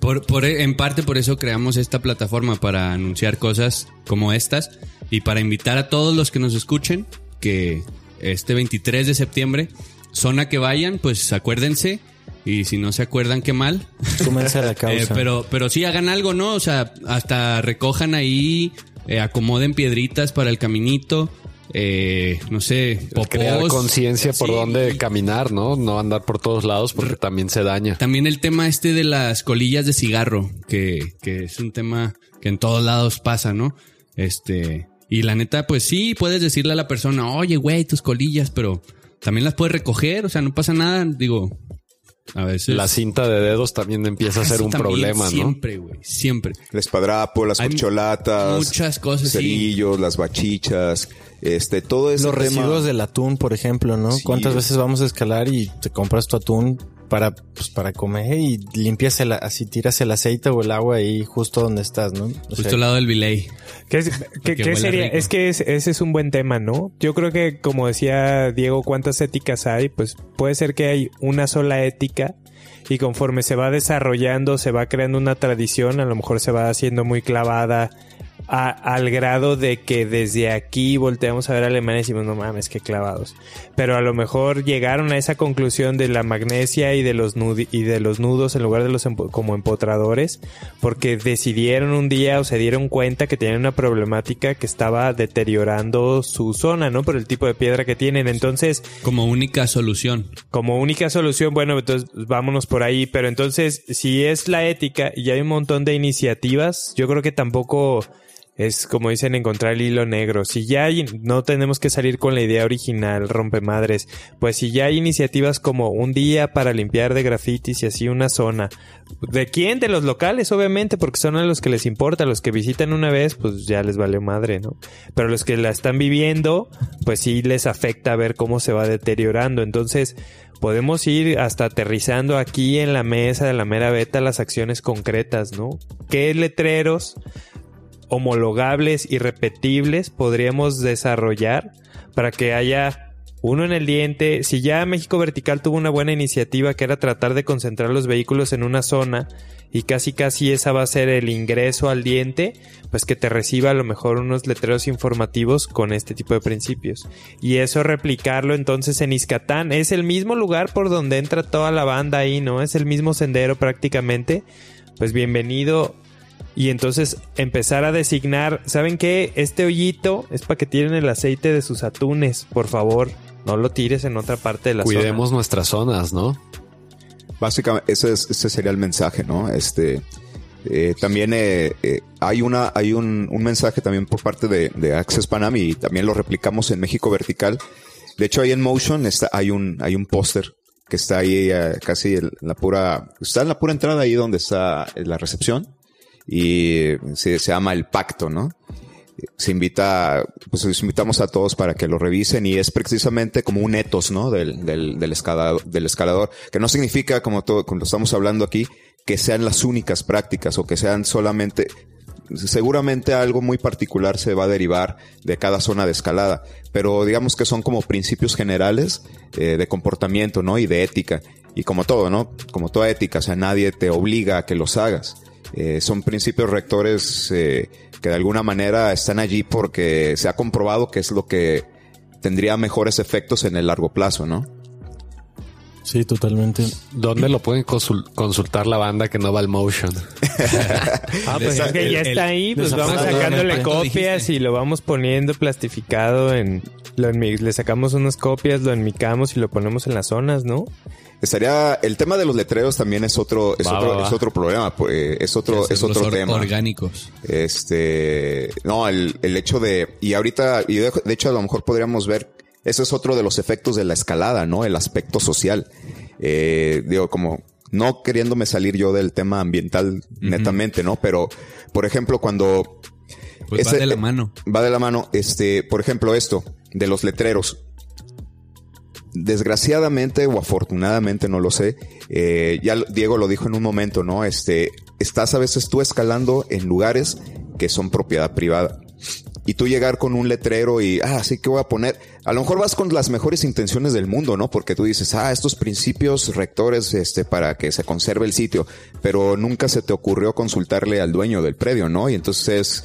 [SPEAKER 3] Por, por, en parte por eso creamos esta plataforma para anunciar cosas como estas y para invitar a todos los que nos escuchen que este 23 de septiembre, zona que vayan, pues acuérdense y si no se acuerdan qué mal.
[SPEAKER 1] Súmense a la [laughs]
[SPEAKER 3] Eh,
[SPEAKER 1] causa.
[SPEAKER 3] pero, pero sí hagan algo, ¿no? O sea, hasta recojan ahí, eh, acomoden piedritas para el caminito, eh, no sé, popós.
[SPEAKER 2] Crear conciencia por
[SPEAKER 3] Sí,
[SPEAKER 2] dónde caminar, ¿no? No andar por todos lados porque también se daña.
[SPEAKER 3] También el tema este de las colillas de cigarro, que, que es un tema que en todos lados pasa, ¿no? Este, y la neta, pues sí, puedes decirle a la persona, oye, güey, tus colillas, pero también las puedes recoger, o sea, no pasa nada, digo, a veces.
[SPEAKER 2] La cinta de dedos también empieza a ser un
[SPEAKER 3] también,
[SPEAKER 2] problema, ¿no?
[SPEAKER 3] Siempre, güey, siempre.
[SPEAKER 4] El espadrapo, las
[SPEAKER 3] Hay
[SPEAKER 4] corcholatas,
[SPEAKER 3] muchas cosas, sí.
[SPEAKER 4] cerillos, las bachichas, este, todo ese
[SPEAKER 1] Los
[SPEAKER 4] tema-
[SPEAKER 1] residuos del atún, por ejemplo, ¿no?
[SPEAKER 4] Sí.
[SPEAKER 1] ¿Cuántas veces vamos a escalar y te compras tu atún para, pues, para comer y limpias el, así tiras el aceite o el agua ahí justo donde estás, ¿no? O
[SPEAKER 3] Justo
[SPEAKER 1] sea,
[SPEAKER 3] al lado del bilay.
[SPEAKER 6] ¿Qué, es- [laughs] qué- qué
[SPEAKER 3] huele
[SPEAKER 6] sería?
[SPEAKER 3] rico.
[SPEAKER 6] Es que es- ese es un buen tema, ¿no? Yo creo que, como decía Diego, ¿cuántas éticas hay? Pues puede ser que hay una sola ética y conforme se va desarrollando, se va creando una tradición, a lo mejor se va haciendo muy clavada a- al grado de que desde aquí volteamos a ver a Alemania y decimos, no mames, qué clavados. Pero a lo mejor llegaron a esa conclusión de la magnesia y de los, y de los nudos en lugar de los empo- como empotradores, porque decidieron un día o se dieron cuenta que tenían una problemática que estaba deteriorando su zona, ¿no? Por el tipo de piedra que tienen. Entonces,
[SPEAKER 3] Como única solución.
[SPEAKER 6] como única solución, bueno, entonces vámonos por ahí, pero entonces si es la ética y hay un montón de iniciativas, yo creo que tampoco es como dicen encontrar el hilo negro. Si ya hay, no tenemos que salir con la idea original, rompemadres, pues si ya hay iniciativas como un día para limpiar de grafitis y así una zona. ¿De quién? De los locales, obviamente, porque son a los que les importa, los que visitan una vez, pues ya les vale madre, ¿no? Pero los que la están viviendo, pues sí les afecta ver cómo se va deteriorando. Entonces, podemos ir hasta aterrizando aquí en la mesa de la mera beta las acciones concretas, ¿no? ¿Qué letreros homologables y repetibles podríamos desarrollar para que haya uno en el diente? Si ya México Vertical tuvo una buena iniciativa que era tratar de concentrar los vehículos en una zona y casi casi esa va a ser el ingreso al diente, pues que te reciba a lo mejor unos letreros informativos con este tipo de principios. Y eso replicarlo entonces en Iscatán. Es el mismo lugar por donde entra toda la banda ahí, ¿no? Es el mismo sendero prácticamente. Pues bienvenido. Y entonces empezar a designar, ¿saben qué? Este hoyito es para que tiren el aceite de sus atunes, por favor. No lo tires en otra parte de la zona.
[SPEAKER 2] Cuidemos nuestras zonas, ¿no?
[SPEAKER 4] Básicamente, ese, es- ese sería el mensaje, ¿no? Este, eh, también eh, eh, hay una, hay un, un mensaje también por parte de, de Access Panam y también lo replicamos en México Vertical. De hecho, ahí en Motion está, hay un, hay un póster que está ahí eh, casi en la pura, está en la pura entrada ahí donde está la recepción y se, llama El Pacto, ¿no? se invita, pues les invitamos a todos para que lo revisen y es precisamente como un etos, ¿no? Del, del, del, escalador, del escalador, que no significa, como todo, cuando estamos hablando aquí, que sean las únicas prácticas o que sean solamente, seguramente algo muy particular se va a derivar de cada zona de escalada, pero digamos que son como principios generales eh, de comportamiento, ¿no? Y de ética. Y como todo, ¿no? Como toda ética, o sea, nadie te obliga a que los hagas. Eh, son principios rectores eh, que de alguna manera están allí porque se ha comprobado que es lo que tendría mejores efectos en el largo plazo, ¿no?
[SPEAKER 1] Sí, totalmente.
[SPEAKER 2] ¿Dónde lo pueden consul- consultar la banda que no va al motion? [laughs]
[SPEAKER 6] Ah, pues es que ya está ahí, pues vamos sacándole
[SPEAKER 3] ¿Cuánto
[SPEAKER 6] copias y lo vamos poniendo plastificado en... Lo le sacamos unas copias, lo enmicamos y lo ponemos en las zonas, ¿no?
[SPEAKER 4] Estaría, el tema de los letreros también es otro, es
[SPEAKER 2] Va,
[SPEAKER 4] otro,
[SPEAKER 2] va, va.
[SPEAKER 4] es otro problema, pues, es otro, es otro
[SPEAKER 3] or-
[SPEAKER 4] tema.
[SPEAKER 3] orgánicos.
[SPEAKER 4] Este, no, el, el hecho de, y ahorita, y de, de hecho a lo mejor podríamos ver, ese es otro de los efectos de la escalada, ¿no? El aspecto social. Eh, digo, como, no queriéndome salir yo del tema ambiental netamente, ¿no? Pero, por ejemplo, cuando
[SPEAKER 3] Pues va de la mano.
[SPEAKER 4] va de la mano, este, por ejemplo, esto, de los letreros. Desgraciadamente o afortunadamente, no lo sé, eh, ya Diego lo dijo en un momento, ¿no? Este, estás a veces tú escalando en lugares que son propiedad privada. Y tú llegar con un letrero y, ah, sí que voy a poner, a lo mejor vas con las mejores intenciones del mundo, ¿no? Porque tú dices, ah, estos principios rectores, este, para que se conserve el sitio, pero nunca se te ocurrió consultarle al dueño del predio, ¿no? Y entonces,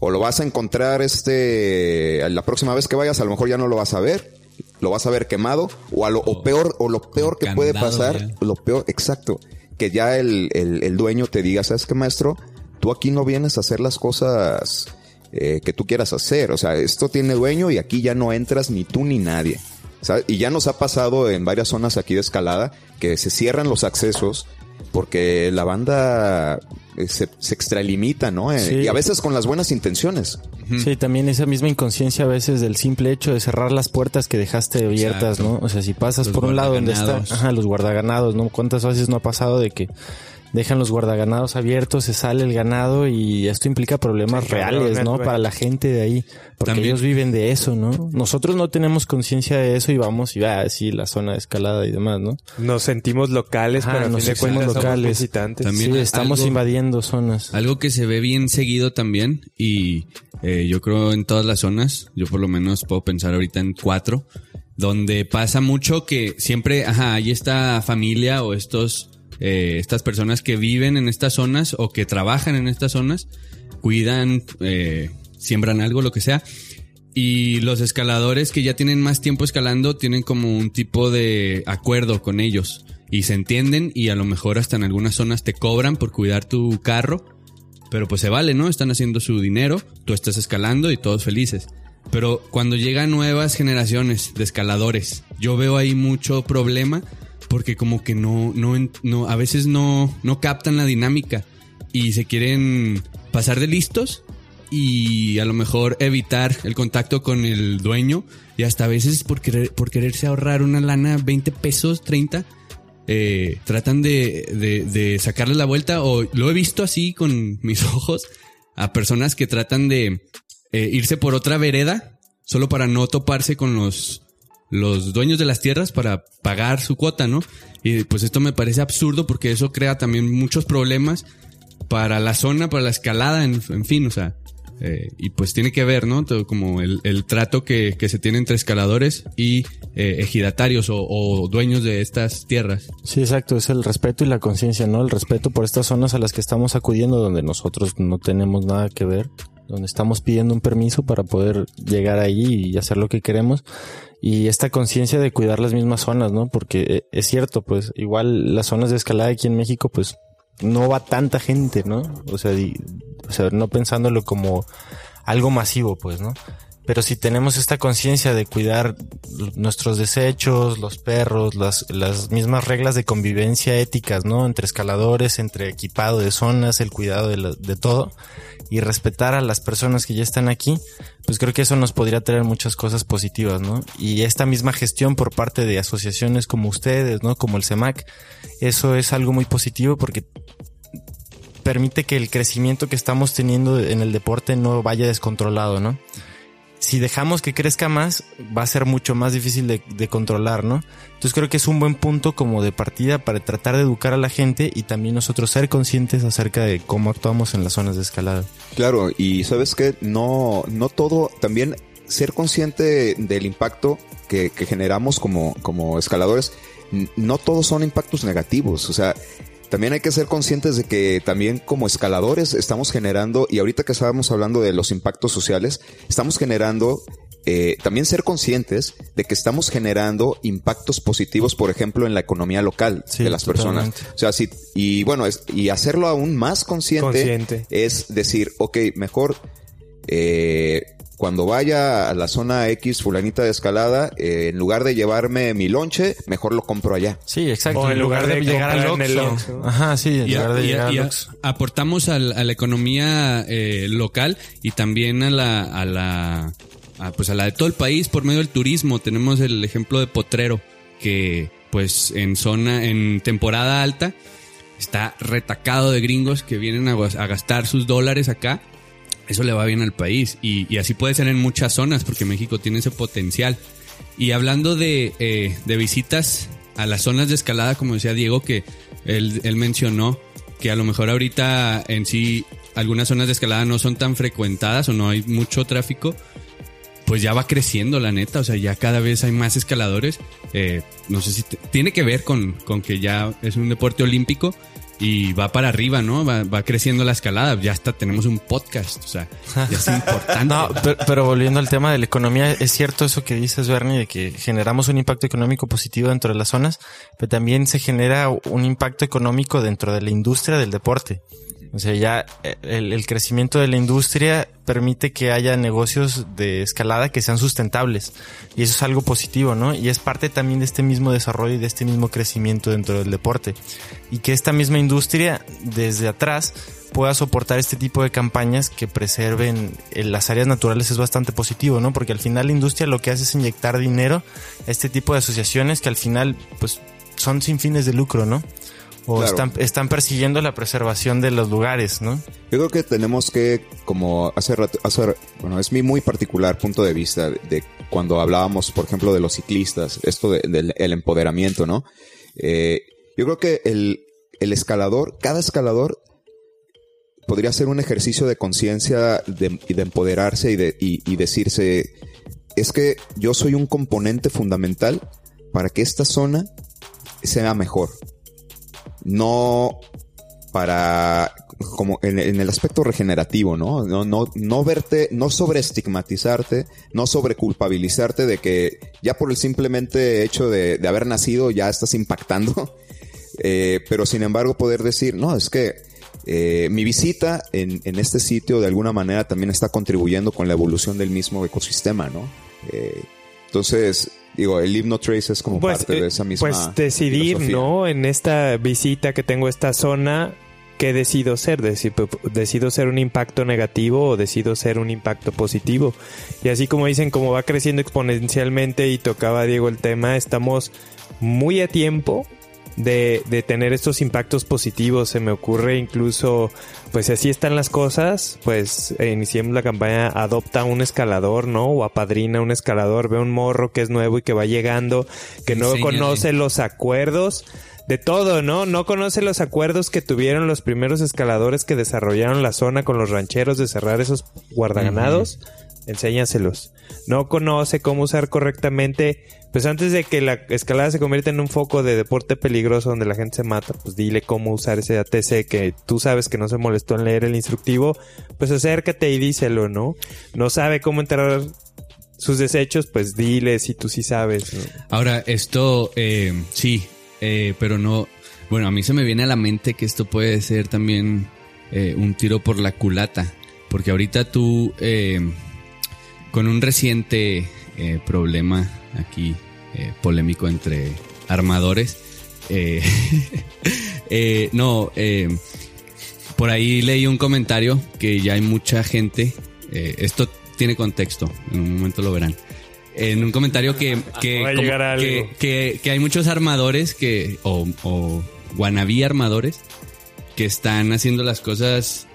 [SPEAKER 4] o lo vas a encontrar este la próxima vez que vayas a lo mejor ya no lo vas a ver lo vas a ver quemado o a lo o peor o lo peor que puede pasar
[SPEAKER 3] ya.
[SPEAKER 4] lo peor exacto que ya el, el, el dueño te diga sabes qué maestro tú aquí no vienes a hacer las cosas eh, que tú quieras hacer o sea esto tiene dueño y aquí ya no entras ni tú ni nadie ¿sabes? y ya nos ha pasado en varias zonas aquí de escalada que se cierran los accesos porque la banda eh, se, se extralimita, ¿no? Eh,
[SPEAKER 1] Sí.
[SPEAKER 4] Y a veces con las buenas intenciones.
[SPEAKER 1] Sí, también esa misma inconsciencia a veces del simple hecho de cerrar las puertas que dejaste abiertas,
[SPEAKER 3] Exacto.
[SPEAKER 1] ¿no? O sea, si pasas
[SPEAKER 3] Los
[SPEAKER 1] por un lado donde está, ajá, los guardaganados, ¿no? ¿Cuántas veces no ha pasado de que dejan los guardaganados abiertos, se sale el ganado y esto implica problemas
[SPEAKER 6] Sí,
[SPEAKER 1] reales, ¿no? Para la gente de ahí, porque
[SPEAKER 3] También-
[SPEAKER 1] ellos viven de eso, ¿no? Nosotros no tenemos conciencia de eso y vamos y va, sí, la zona de escalada y demás, ¿no?
[SPEAKER 6] Nos sentimos locales,
[SPEAKER 1] Ajá,
[SPEAKER 6] pero
[SPEAKER 1] nos
[SPEAKER 6] fin de
[SPEAKER 1] sentimos
[SPEAKER 6] cuentas somos
[SPEAKER 1] locales.
[SPEAKER 6] visitantes.
[SPEAKER 3] También
[SPEAKER 1] sí, estamos
[SPEAKER 3] algo-
[SPEAKER 1] invadiendo zonas.
[SPEAKER 3] Algo que se ve bien seguido también y eh, yo creo en todas las zonas, yo por lo menos puedo pensar ahorita en cuatro, donde pasa mucho que siempre, ajá, hay esta familia o estos, eh, estas personas que viven en estas zonas o que trabajan en estas zonas, cuidan, eh, siembran algo, lo que sea. Y los escaladores que ya tienen más tiempo escalando tienen como un tipo de acuerdo con ellos y se entienden y a lo mejor hasta en algunas zonas te cobran por cuidar tu carro, pero pues se vale, ¿no? Están haciendo su dinero, tú estás escalando y todos felices. Pero cuando llegan nuevas generaciones de escaladores, yo veo ahí mucho problema porque como que no, no, no a veces no, no captan la dinámica y se quieren pasar de listos y a lo mejor evitar el contacto con el dueño y hasta a veces por querer por quererse ahorrar una lana 20 pesos 30 eh, tratan de, de, de sacarle la vuelta o lo he visto así con [laughs] mis ojos a personas que tratan de eh, irse por otra vereda solo para no toparse con los los dueños de las tierras para pagar su cuota, ¿no? Y pues esto me parece absurdo porque eso crea también muchos problemas para la zona, para la escalada, en, fin, o sea, eh, y pues tiene que ver, ¿no? Todo como el, el trato que, que se tiene entre escaladores y eh, ejidatarios o, o dueños de estas tierras.
[SPEAKER 1] Sí, exacto, es el respeto y la conciencia, ¿no? El respeto por estas zonas a las que estamos acudiendo donde nosotros no tenemos nada que ver, donde estamos pidiendo un permiso para poder llegar ahí y hacer lo que queremos. Y esta conciencia de cuidar las mismas zonas, ¿no? Porque eh, es cierto, pues igual las zonas de escalada aquí en México, pues no va tanta gente, ¿no? O sea, di- o sea, no pensándolo como algo masivo, pues, ¿no? Pero si tenemos esta conciencia de cuidar nuestros desechos, los perros, las, las mismas reglas de convivencia éticas, ¿no? Entre escaladores, entre equipado de zonas, el cuidado de, la- de todo y respetar a las personas que ya están aquí, pues creo que eso nos podría traer muchas cosas positivas, ¿no? Y esta misma gestión por parte de asociaciones como ustedes, ¿no? Como el CEMAC, eso es algo muy positivo porque permite que el crecimiento que estamos teniendo en el deporte no vaya descontrolado, ¿no? Si dejamos que crezca más, va a ser mucho más difícil de, de controlar, ¿no? Entonces creo que es un buen punto como de partida para tratar de educar a la gente y también nosotros ser conscientes acerca de cómo actuamos en las zonas de escalada.
[SPEAKER 4] Claro, y sabes que no, no todo, también ser consciente del impacto que, que generamos como, como escaladores, no todos son impactos negativos. O sea, también hay que ser conscientes de que también como escaladores estamos generando, y ahorita que estábamos hablando de los impactos sociales, estamos generando eh, también ser conscientes de que estamos generando impactos positivos, por ejemplo, en la economía local
[SPEAKER 1] Sí,
[SPEAKER 4] de las
[SPEAKER 1] totalmente.
[SPEAKER 4] personas. O sea, sí, y bueno, es- y hacerlo aún más consciente,
[SPEAKER 6] Consciente.
[SPEAKER 4] es decir, ok, mejor eh, cuando vaya a la zona X fulanita de escalada, eh, en lugar de llevarme mi lonche, mejor lo compro allá.
[SPEAKER 1] Sí, exacto.
[SPEAKER 6] O en lugar de
[SPEAKER 1] llegar al
[SPEAKER 6] comprar en el
[SPEAKER 1] Oxxo. Ajá, sí, en
[SPEAKER 3] Y,
[SPEAKER 1] lugar de
[SPEAKER 3] y-
[SPEAKER 1] llegar
[SPEAKER 3] y
[SPEAKER 1] al Oxxo.
[SPEAKER 3] aportamos al- a la economía eh, local y también a la, a la a, pues a la de todo el país por medio del turismo. Tenemos el ejemplo de Potrero, que pues en zona, en temporada alta, está retacado de gringos que vienen a gastar sus dólares acá. Eso le va bien al país. Y, así puede ser en muchas zonas, porque México tiene ese potencial. Y hablando de, eh, de visitas a las zonas de escalada, como decía Diego, que él, él mencionó que a lo mejor ahorita en sí algunas zonas de escalada no son tan frecuentadas o no hay mucho tráfico, pues ya va creciendo la neta, o sea, ya cada vez hay más escaladores. Eh, no sé si tiene que ver con, con que ya es un deporte olímpico y va para arriba, ¿no? Va, va creciendo la escalada, ya hasta tenemos un podcast, o sea, ya es [laughs] importante.
[SPEAKER 1] No, pero, pero volviendo al tema de la economía, es cierto eso que dices, Bernie, de que generamos un impacto económico positivo dentro de las zonas, pero también se genera un impacto económico dentro de la industria del deporte. O sea, ya eh, el, crecimiento de la industria permite que haya negocios de escalada que sean sustentables. Y eso es algo positivo, ¿no? Y es parte también de este mismo desarrollo y de este mismo crecimiento dentro del deporte. Y que esta misma industria, desde atrás, pueda soportar este tipo de campañas que preserven eh, las áreas naturales es bastante positivo, ¿no? Porque al final la industria lo que hace es inyectar dinero a este tipo de asociaciones que al final, pues, son sin fines de lucro, ¿no? O
[SPEAKER 4] Claro.
[SPEAKER 1] están, están persiguiendo la preservación de los lugares, ¿no?
[SPEAKER 4] Yo creo que tenemos que, como hace rato, hace, bueno, es mi muy particular punto de vista de, de cuando hablábamos, por ejemplo, de los ciclistas, esto de- del el empoderamiento, ¿no? Eh, yo creo que el, el escalador, cada escalador podría ser un ejercicio de conciencia de, y de empoderarse y, de, y, y decirse, es que yo soy un componente fundamental para que esta zona sea mejor. No para como en, el aspecto regenerativo, ¿no? No, no, no verte, no sobreestigmatizarte, no sobreculpabilizarte de que ya por el simplemente hecho de, de haber nacido ya estás impactando. [laughs] Eh, pero sin embargo poder decir, no, es que eh, mi visita en, en este sitio de alguna manera también está contribuyendo con la evolución del mismo ecosistema, ¿no? Eh, entonces, digo, el Hypnotrace es como parte
[SPEAKER 6] eh,
[SPEAKER 4] de esa misma.
[SPEAKER 6] pues decidir,
[SPEAKER 4] filosofía.
[SPEAKER 6] ¿no? En esta visita que tengo a esta zona, ¿qué decido ser? ¿Decido ser un impacto negativo o decido ser un impacto positivo? Y así como dicen, como va creciendo exponencialmente y tocaba Diego el tema, estamos muy a tiempo de, de tener estos impactos positivos. Se me ocurre incluso, pues si así están las cosas, pues eh, iniciemos la campaña Adopta un escalador, ¿no? O apadrina un escalador, ve un morro que es nuevo y que va llegando, que no conoce los acuerdos. De todo, ¿no? No conoce los acuerdos que tuvieron los primeros escaladores que desarrollaron la zona con los rancheros de cerrar esos guardaganados. Enséñaselos. No conoce cómo usar correctamente. Pues antes de que la escalada se convierta en un foco de deporte peligroso donde la gente se mata, pues dile cómo usar ese ATC que tú sabes que no se molestó en leer el instructivo. Pues acércate y díselo, ¿no? No sabe cómo entrar sus desechos, pues dile si tú sí sabes. ¿no?
[SPEAKER 3] Ahora, esto, eh, sí, eh, pero no. Bueno, a mí se me viene a la mente que esto puede ser también eh, un tiro por la culata. Porque ahorita tú, eh, con un reciente eh, problema aquí eh, polémico entre armadores, eh, [laughs] eh, no, por ahí leí un comentario que ya hay mucha gente. esto tiene contexto, en un momento lo verán. En un comentario que, que,
[SPEAKER 6] Va a
[SPEAKER 3] como-
[SPEAKER 6] llegar algo.
[SPEAKER 3] que, que- que hay muchos armadores que, o, o wannabe armadores que están haciendo las cosas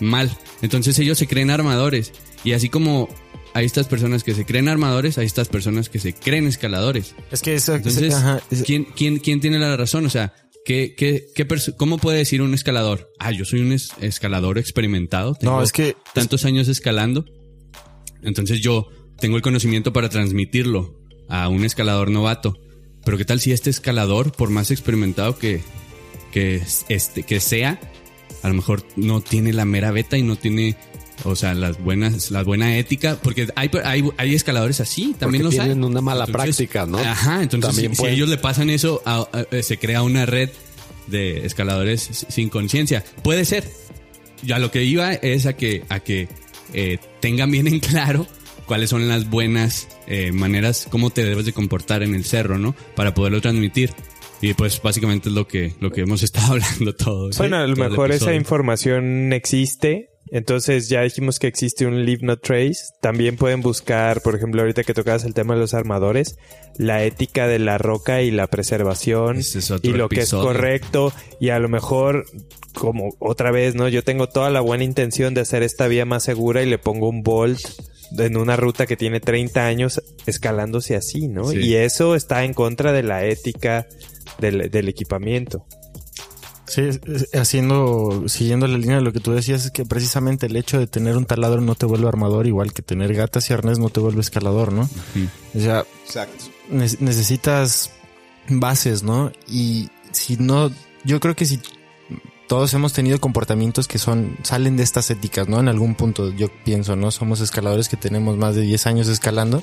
[SPEAKER 3] mal. Entonces ellos se creen armadores. Y así como hay estas personas que se creen armadores, hay estas personas que se creen escaladores.
[SPEAKER 1] Es que eso,
[SPEAKER 3] Entonces,
[SPEAKER 1] ajá, es-
[SPEAKER 3] ¿quién, quién, quién tiene la razón? O sea, ¿qué, qué, qué ¿cómo puede decir un escalador? Ah, yo soy un es- escalador experimentado. tengo
[SPEAKER 1] no, es que
[SPEAKER 3] tantos años escalando. Entonces yo tengo el conocimiento para transmitirlo a un escalador novato. Pero ¿qué tal si este escalador, por más experimentado que, que, este, que sea, a lo mejor no tiene la mera beta y no tiene, o sea, las buenas, la buena ética, porque hay, hay, hay escaladores así, también
[SPEAKER 2] Porque
[SPEAKER 3] los hay.
[SPEAKER 2] tienen una mala
[SPEAKER 3] Entonces,
[SPEAKER 2] práctica, ¿no?
[SPEAKER 3] Ajá, entonces
[SPEAKER 2] También
[SPEAKER 3] si, ellos le pasan eso, a- a- se crea una red de escaladores sin conciencia. Puede ser. Ya lo que iba es a que, a que eh, tengan bien en claro cuáles son las buenas eh, maneras, cómo te debes de comportar en el cerro, ¿no? Para poderlo transmitir. Y pues básicamente es lo que, lo que hemos [laughs] estado hablando todos.
[SPEAKER 6] Bueno, a lo mejor esa información existe. Entonces ya dijimos que existe un Leave No Trace. También pueden buscar, por ejemplo, ahorita que tocabas el tema de los armadores, la ética de la roca y la preservación
[SPEAKER 3] Ese es otro
[SPEAKER 6] y lo que es correcto. Y a lo mejor, como otra vez, ¿no? Yo tengo toda la buena intención de hacer esta vía más segura y le pongo un bolt en una ruta que tiene 30 años escalándose así, ¿no?
[SPEAKER 3] Sí.
[SPEAKER 6] Y eso está en contra de la ética del, del equipamiento.
[SPEAKER 1] Sí, haciendo, siguiendo la línea de lo que tú decías, es que precisamente el hecho de tener un taladro no te vuelve armador, igual que tener gatas y arnés no te vuelve escalador, ¿no? O sea,
[SPEAKER 4] Exacto.
[SPEAKER 1] ne- necesitas bases, ¿no? Y si no, yo creo que si todos hemos tenido comportamientos que son, salen de estas éticas, ¿no? En algún punto, yo pienso, ¿no? Somos escaladores que tenemos más de 10 años escalando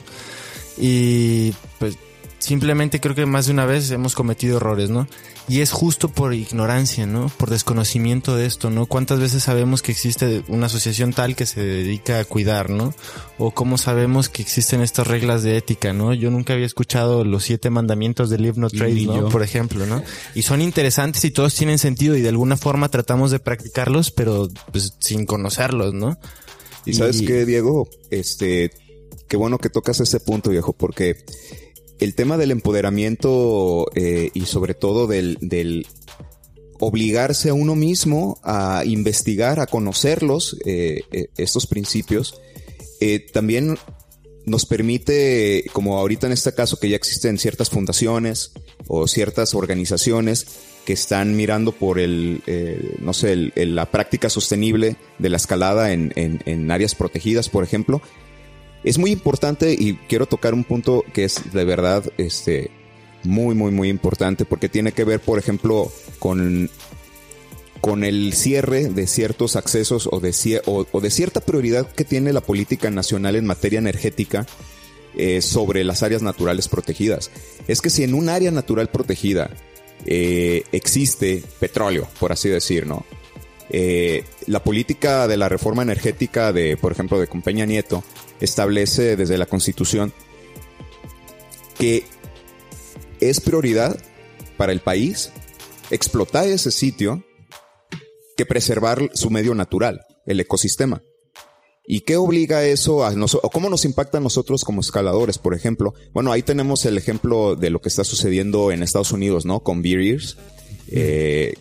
[SPEAKER 1] y pues simplemente creo que más de una vez hemos cometido errores, ¿no? Y es justo por ignorancia, ¿no? Por desconocimiento de esto, ¿no? ¿Cuántas veces sabemos que existe una asociación tal que se dedica a cuidar, ¿no? O cómo sabemos que existen estas reglas de ética, ¿no? Yo nunca había escuchado los siete mandamientos del Live No Trade, ¿no? Por ejemplo, ¿no? Y son interesantes y todos tienen sentido y de alguna forma tratamos de practicarlos, pero pues sin conocerlos, ¿no?
[SPEAKER 4] Y sabes
[SPEAKER 1] Y-
[SPEAKER 4] qué, Diego, este, qué bueno que tocas ese punto, viejo, porque el tema del empoderamiento eh, y sobre todo del, obligarse a uno mismo a investigar, a conocerlos, eh, eh, estos principios, eh, también nos permite, como ahorita en este caso que ya existen ciertas fundaciones o ciertas organizaciones que están mirando por el, no sé, el- la práctica sostenible de la escalada en, en- en áreas protegidas, por ejemplo. Es muy importante y quiero tocar un punto que es de verdad, este, muy, muy, muy importante porque tiene que ver, por ejemplo, con con el cierre de ciertos accesos o de, o, o de cierta prioridad que tiene la política nacional en materia energética eh, sobre las áreas naturales protegidas. Es que si en un área natural protegida eh, existe petróleo, por así decir, ¿no? Eh, la política de la reforma energética de, por ejemplo, de Compañía Nieto establece desde la Constitución que es prioridad para el país explotar ese sitio que preservar su medio natural, el ecosistema. ¿Y qué obliga eso a nosotros? ¿O cómo nos impacta a nosotros como escaladores, por ejemplo? Bueno, ahí tenemos el ejemplo de lo que está sucediendo en Estados Unidos, ¿no? Con Beer Ears, eh,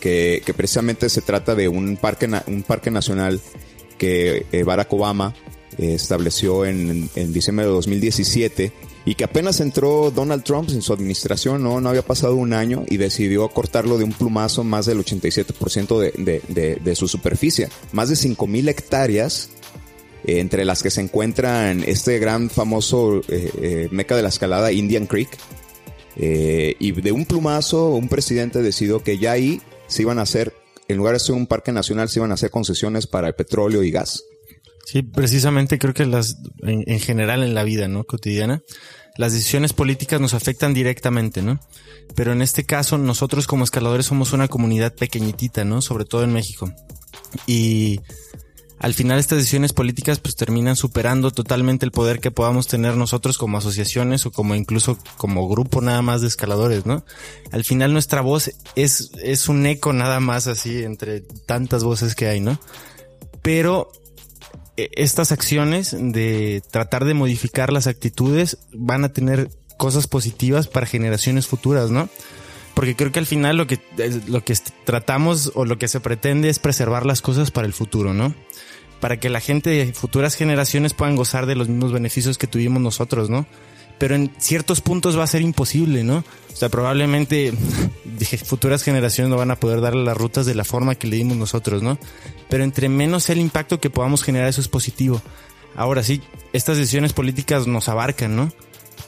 [SPEAKER 4] que, que precisamente se trata de un parque, un parque nacional que eh, Barack Obama estableció en, diciembre de 2017 y que apenas entró Donald Trump en su administración, no, no había pasado un año y decidió cortarlo de un plumazo más del 87% de, de, de, de su superficie. Más de 5.000 hectáreas, eh, entre las que se encuentran este gran famoso eh, eh, meca de la escalada, Indian Creek. Eh, y de un plumazo, un presidente decidió que ya ahí se iban a hacer, en lugar de ser un parque nacional, se iban a hacer concesiones para el petróleo y gas.
[SPEAKER 1] Sí, precisamente creo que las, en, en general en la vida, ¿no? Cotidiana, las decisiones políticas nos afectan directamente, ¿no? Pero en este caso, nosotros como escaladores somos una comunidad pequeñitita, ¿no? Sobre todo en México. Y al final estas decisiones políticas pues terminan superando totalmente el poder que podamos tener nosotros como asociaciones o como incluso como grupo nada más de escaladores, ¿no? Al final nuestra voz es, es un eco nada más así entre tantas voces que hay, ¿no? Pero estas acciones de tratar de modificar las actitudes van a tener cosas positivas para generaciones futuras, ¿no? Porque creo que al final lo que, lo que tratamos o lo que se pretende es preservar las cosas para el futuro, ¿no? Para que la gente de futuras generaciones puedan gozar de los mismos beneficios que tuvimos nosotros, ¿no? Pero en ciertos puntos va a ser imposible, ¿no? O sea, probablemente [laughs] futuras generaciones no van a poder darle las rutas de la forma que le dimos nosotros, ¿no? Pero entre menos el impacto que podamos generar, eso es positivo. Ahora sí, estas decisiones políticas nos abarcan, ¿no?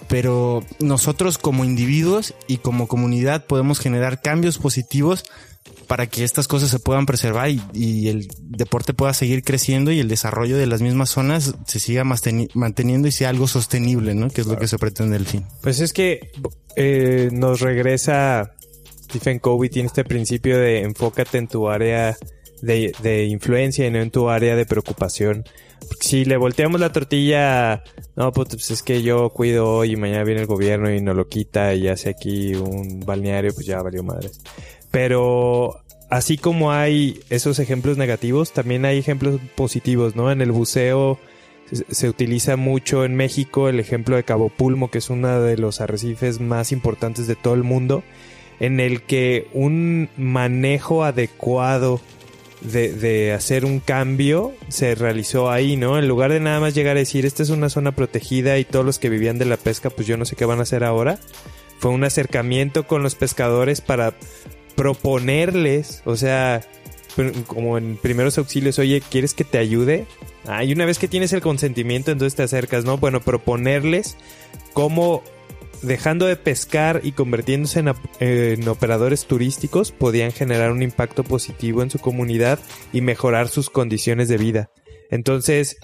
[SPEAKER 1] pero nosotros como individuos y como comunidad podemos generar cambios positivos para que estas cosas se puedan preservar y, y el deporte pueda seguir creciendo y el desarrollo de las mismas zonas se siga manteni- manteniendo y sea algo sostenible, ¿no? Que es lo que se pretende el fin.
[SPEAKER 6] Pues es que eh, nos regresa Stephen Covey, tiene este principio de enfócate en tu área de, de influencia y no en tu área de preocupación. Porque si le volteamos la tortilla, no, pues, pues es que yo cuido hoy y mañana viene el gobierno y nos lo quita y hace aquí un balneario, pues ya valió madres. Pero así como hay esos ejemplos negativos, también hay ejemplos positivos, ¿no? En el buceo se, utiliza mucho en México el ejemplo de Cabo Pulmo, que es uno de los arrecifes más importantes de todo el mundo, en el que un manejo adecuado de, de hacer un cambio se realizó ahí, ¿no? En lugar de nada más llegar a decir, esta es una zona protegida y todos los que vivían de la pesca, pues yo no sé qué van a hacer ahora. Fue un acercamiento con los pescadores para proponerles, o sea, como en primeros auxilios, oye, ¿quieres que te ayude? Ah, y una vez que tienes el consentimiento, entonces te acercas, ¿no? Bueno, proponerles cómo dejando de pescar y convirtiéndose en operadores turísticos, podían generar un impacto positivo en su comunidad y mejorar sus condiciones de vida. Entonces,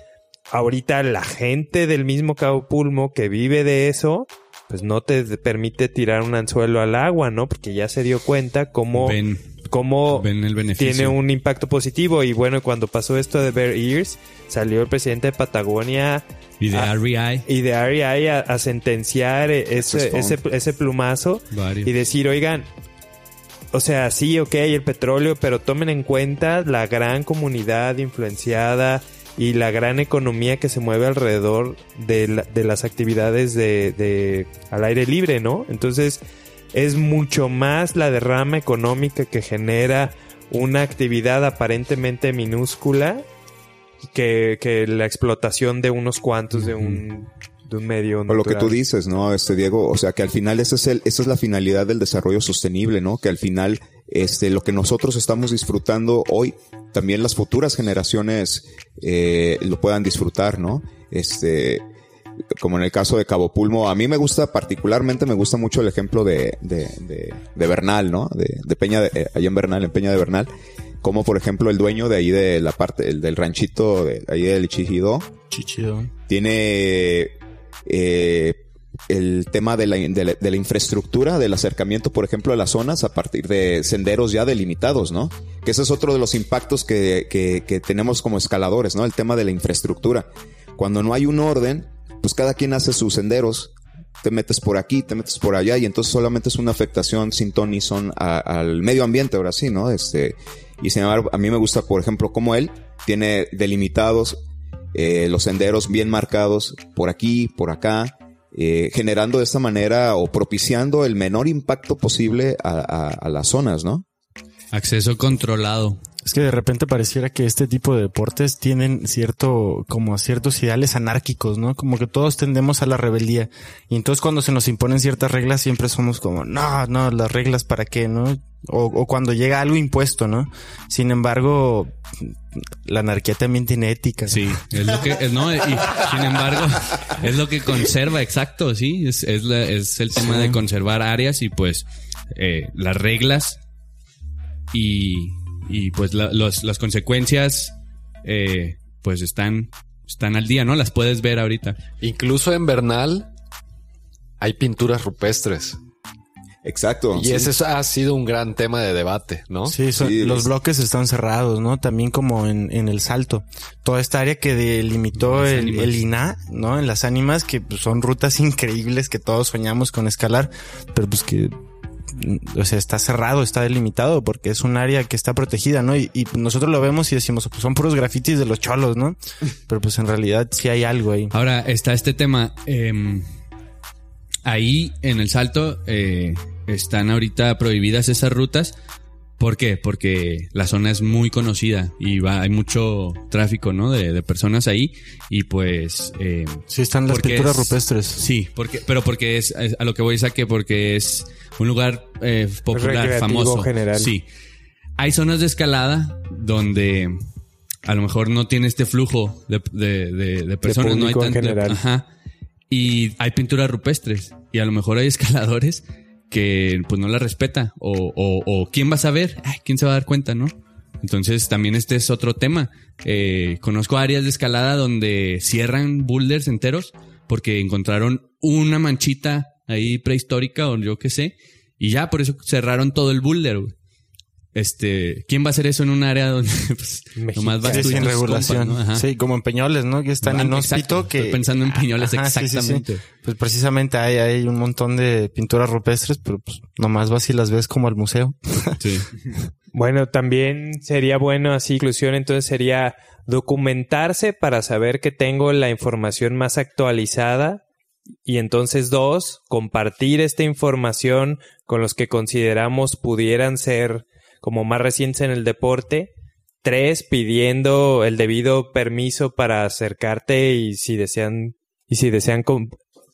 [SPEAKER 6] ahorita la gente del mismo Cabo Pulmo que vive de eso, pues no te permite tirar un anzuelo al agua, ¿no? Porque ya se dio cuenta cómo,
[SPEAKER 3] Ven,
[SPEAKER 6] cómo
[SPEAKER 3] ven el beneficio.
[SPEAKER 6] tiene un impacto positivo. Y bueno, cuando pasó esto de Bear Ears, salió el presidente de Patagonia
[SPEAKER 3] Y de
[SPEAKER 6] Ah.
[SPEAKER 3] REI,
[SPEAKER 6] y de REI a, a sentenciar ese,
[SPEAKER 4] Ese
[SPEAKER 6] ese, ese plumazo
[SPEAKER 3] varios.
[SPEAKER 6] y decir, oigan, o sea, sí, ok, el petróleo, pero tomen en cuenta la gran comunidad influenciada y la gran economía que se mueve alrededor de, la- de las actividades de, de al aire libre, ¿no? Entonces, es mucho más la derrama económica que genera una actividad aparentemente minúscula que, que la explotación de unos cuantos de un, de un medio.
[SPEAKER 4] O lo que tú
[SPEAKER 6] natural.
[SPEAKER 4] dices, ¿no? Este Diego, o sea, que al final ese es el, esa es la finalidad del desarrollo sostenible, ¿no? Que al final, este, lo que nosotros estamos disfrutando hoy, también las futuras generaciones eh, lo puedan disfrutar, ¿no? Este, como en el caso de Cabo Pulmo, a mí me gusta particularmente, me gusta mucho el ejemplo de, de, de, de Bernal, ¿no? De, de Peña, de, eh, allá en Bernal, en Peña de Bernal, como por ejemplo el dueño de ahí de la parte, el del ranchito de ahí del Chijidó,
[SPEAKER 1] Chichido.
[SPEAKER 4] tiene eh, el tema de la, de, la, infraestructura, del acercamiento, por ejemplo, a las zonas a partir de senderos ya delimitados, ¿no? Que ese es otro de los impactos que, que, tenemos como escaladores, ¿no? El tema de la infraestructura. Cuando no hay un orden, pues cada quien hace sus senderos. Te metes por aquí, te metes por allá, y entonces solamente es una afectación sin ton ni son al medio ambiente, ahora sí, ¿no? Este, y sin embargo, a mí me gusta, por ejemplo, como él tiene delimitados eh, los senderos bien marcados por aquí, por acá, eh, generando de esta manera o propiciando el menor impacto posible a, a- a las zonas, ¿no?
[SPEAKER 3] Acceso controlado.
[SPEAKER 1] Es que de repente pareciera que este tipo de deportes tienen cierto, como ciertos ideales anárquicos, ¿no? Como que todos tendemos a la rebeldía. Y entonces cuando se nos imponen ciertas reglas siempre somos como, no, no, las reglas para qué, ¿no? O, o cuando llega algo impuesto, ¿no? Sin embargo, la anarquía también tiene ética. ¿no?
[SPEAKER 3] Sí, es lo que, es- no, y sin embargo, es lo que conserva, exacto, sí, es, es, la- es el tema de conservar áreas y pues eh, las reglas y, y pues la- los- las consecuencias eh, pues están, están al día, ¿no? Las puedes ver ahorita.
[SPEAKER 2] Incluso en Bernal hay pinturas rupestres.
[SPEAKER 4] Exacto.
[SPEAKER 2] Y
[SPEAKER 4] sí.
[SPEAKER 2] ese es- ha sido un gran tema de debate, ¿no?
[SPEAKER 1] Sí, son-
[SPEAKER 4] Sí,
[SPEAKER 1] los
[SPEAKER 4] es-
[SPEAKER 1] bloques están cerrados, ¿no? También como en, en el salto. Toda esta área que delimitó el, el INA, ¿no? En las ánimas, que pues, son rutas [laughs] increíbles que todos soñamos con escalar, pero pues que, mm, o sea, está cerrado, está delimitado, porque es un área que está protegida, ¿no? Y, y nosotros lo vemos y decimos, pues son puros grafitis de los cholos, ¿no? [laughs] Pero pues en realidad sí hay algo ahí.
[SPEAKER 3] Ahora está este tema. em, ahí en el salto eh, están ahorita prohibidas esas rutas. ¿Por qué? Porque la zona es muy conocida y va, hay mucho tráfico, ¿no? De, de personas ahí y pues eh,
[SPEAKER 1] Sí están las pinturas
[SPEAKER 3] es-
[SPEAKER 1] rupestres.
[SPEAKER 3] sí, porque, pero porque es, es- a lo que voy a que porque es un lugar eh, popular,
[SPEAKER 6] Recreativo
[SPEAKER 3] famoso.
[SPEAKER 6] general.
[SPEAKER 3] Sí. Hay zonas de escalada donde a lo mejor no tiene este flujo de, de, de- de personas, no hay tanto-
[SPEAKER 6] general.
[SPEAKER 3] Ajá. y hay pinturas rupestres y a lo mejor hay [laughs] escaladores que pues no la respeta o, o, o quién va a saber, Ay, quién se va a dar cuenta, ¿no? Entonces también este es otro tema. Eh, conozco áreas de escalada donde cierran boulders enteros porque encontraron una manchita ahí prehistórica o yo qué sé y ya por eso cerraron todo el boulder. güey. Este, ¿quién va a hacer eso en un área donde [laughs] pues, nomás vas tú y
[SPEAKER 1] sin regulación.
[SPEAKER 3] compas, ¿no? Ajá.
[SPEAKER 1] Sí, como en Peñoles, ¿no? Que están
[SPEAKER 3] Van-
[SPEAKER 1] en
[SPEAKER 3] exacto,
[SPEAKER 1] hóspito que...
[SPEAKER 3] estoy pensando en Peñoles,
[SPEAKER 1] Ajá, sí, sí, sí.
[SPEAKER 3] exactamente.
[SPEAKER 1] Pues precisamente hay, hay un montón de pinturas rupestres, pero pues nomás vas y las ves como al museo. [laughs]
[SPEAKER 3] Sí.
[SPEAKER 6] Bueno, también sería bueno así, inclusión entonces sería documentarse para saber que tengo la información más actualizada y entonces dos, compartir esta información con los que consideramos pudieran ser como más recientes en el deporte. Tres, pidiendo el debido permiso para acercarte y si desean y si desean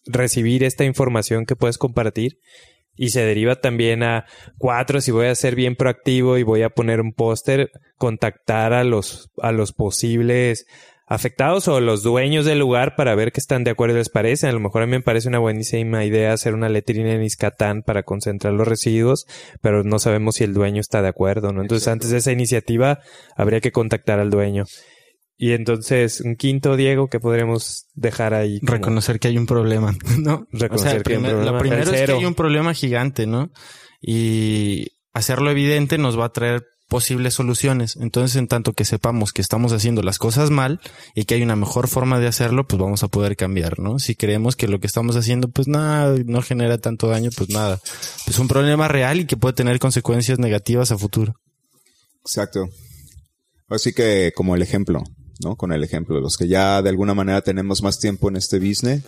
[SPEAKER 6] recibir esta información que puedes compartir. Y se deriva también a cuatro, si voy a ser bien proactivo y voy a poner un póster, contactar a los, a los posibles afectados o los dueños del lugar para ver que están de acuerdo les parece. A lo mejor a mí me parece una buenísima idea hacer una letrina en Iscatán para concentrar los residuos, pero no sabemos si el dueño está de acuerdo, ¿no? Entonces, antes de esa iniciativa, habría que contactar al dueño. Y entonces, un quinto, Diego, que podremos dejar ahí. como-
[SPEAKER 1] Reconocer que hay un problema, [laughs] ¿no?
[SPEAKER 6] Reconocer que hay un
[SPEAKER 1] primer-
[SPEAKER 6] problema.
[SPEAKER 1] Lo primero es que hay un problema gigante, ¿no? Y hacerlo evidente nos va a traer posibles soluciones. Entonces, en tanto que sepamos que estamos haciendo las cosas mal y que hay una mejor forma de hacerlo, pues vamos a poder cambiar, ¿no? Si creemos que lo que estamos haciendo, pues nada, no genera tanto daño, pues nada. Es un problema real y que puede tener consecuencias negativas a futuro.
[SPEAKER 4] Exacto. Así que como el ejemplo, ¿no? Con el ejemplo, los que ya de alguna manera tenemos más tiempo en este business,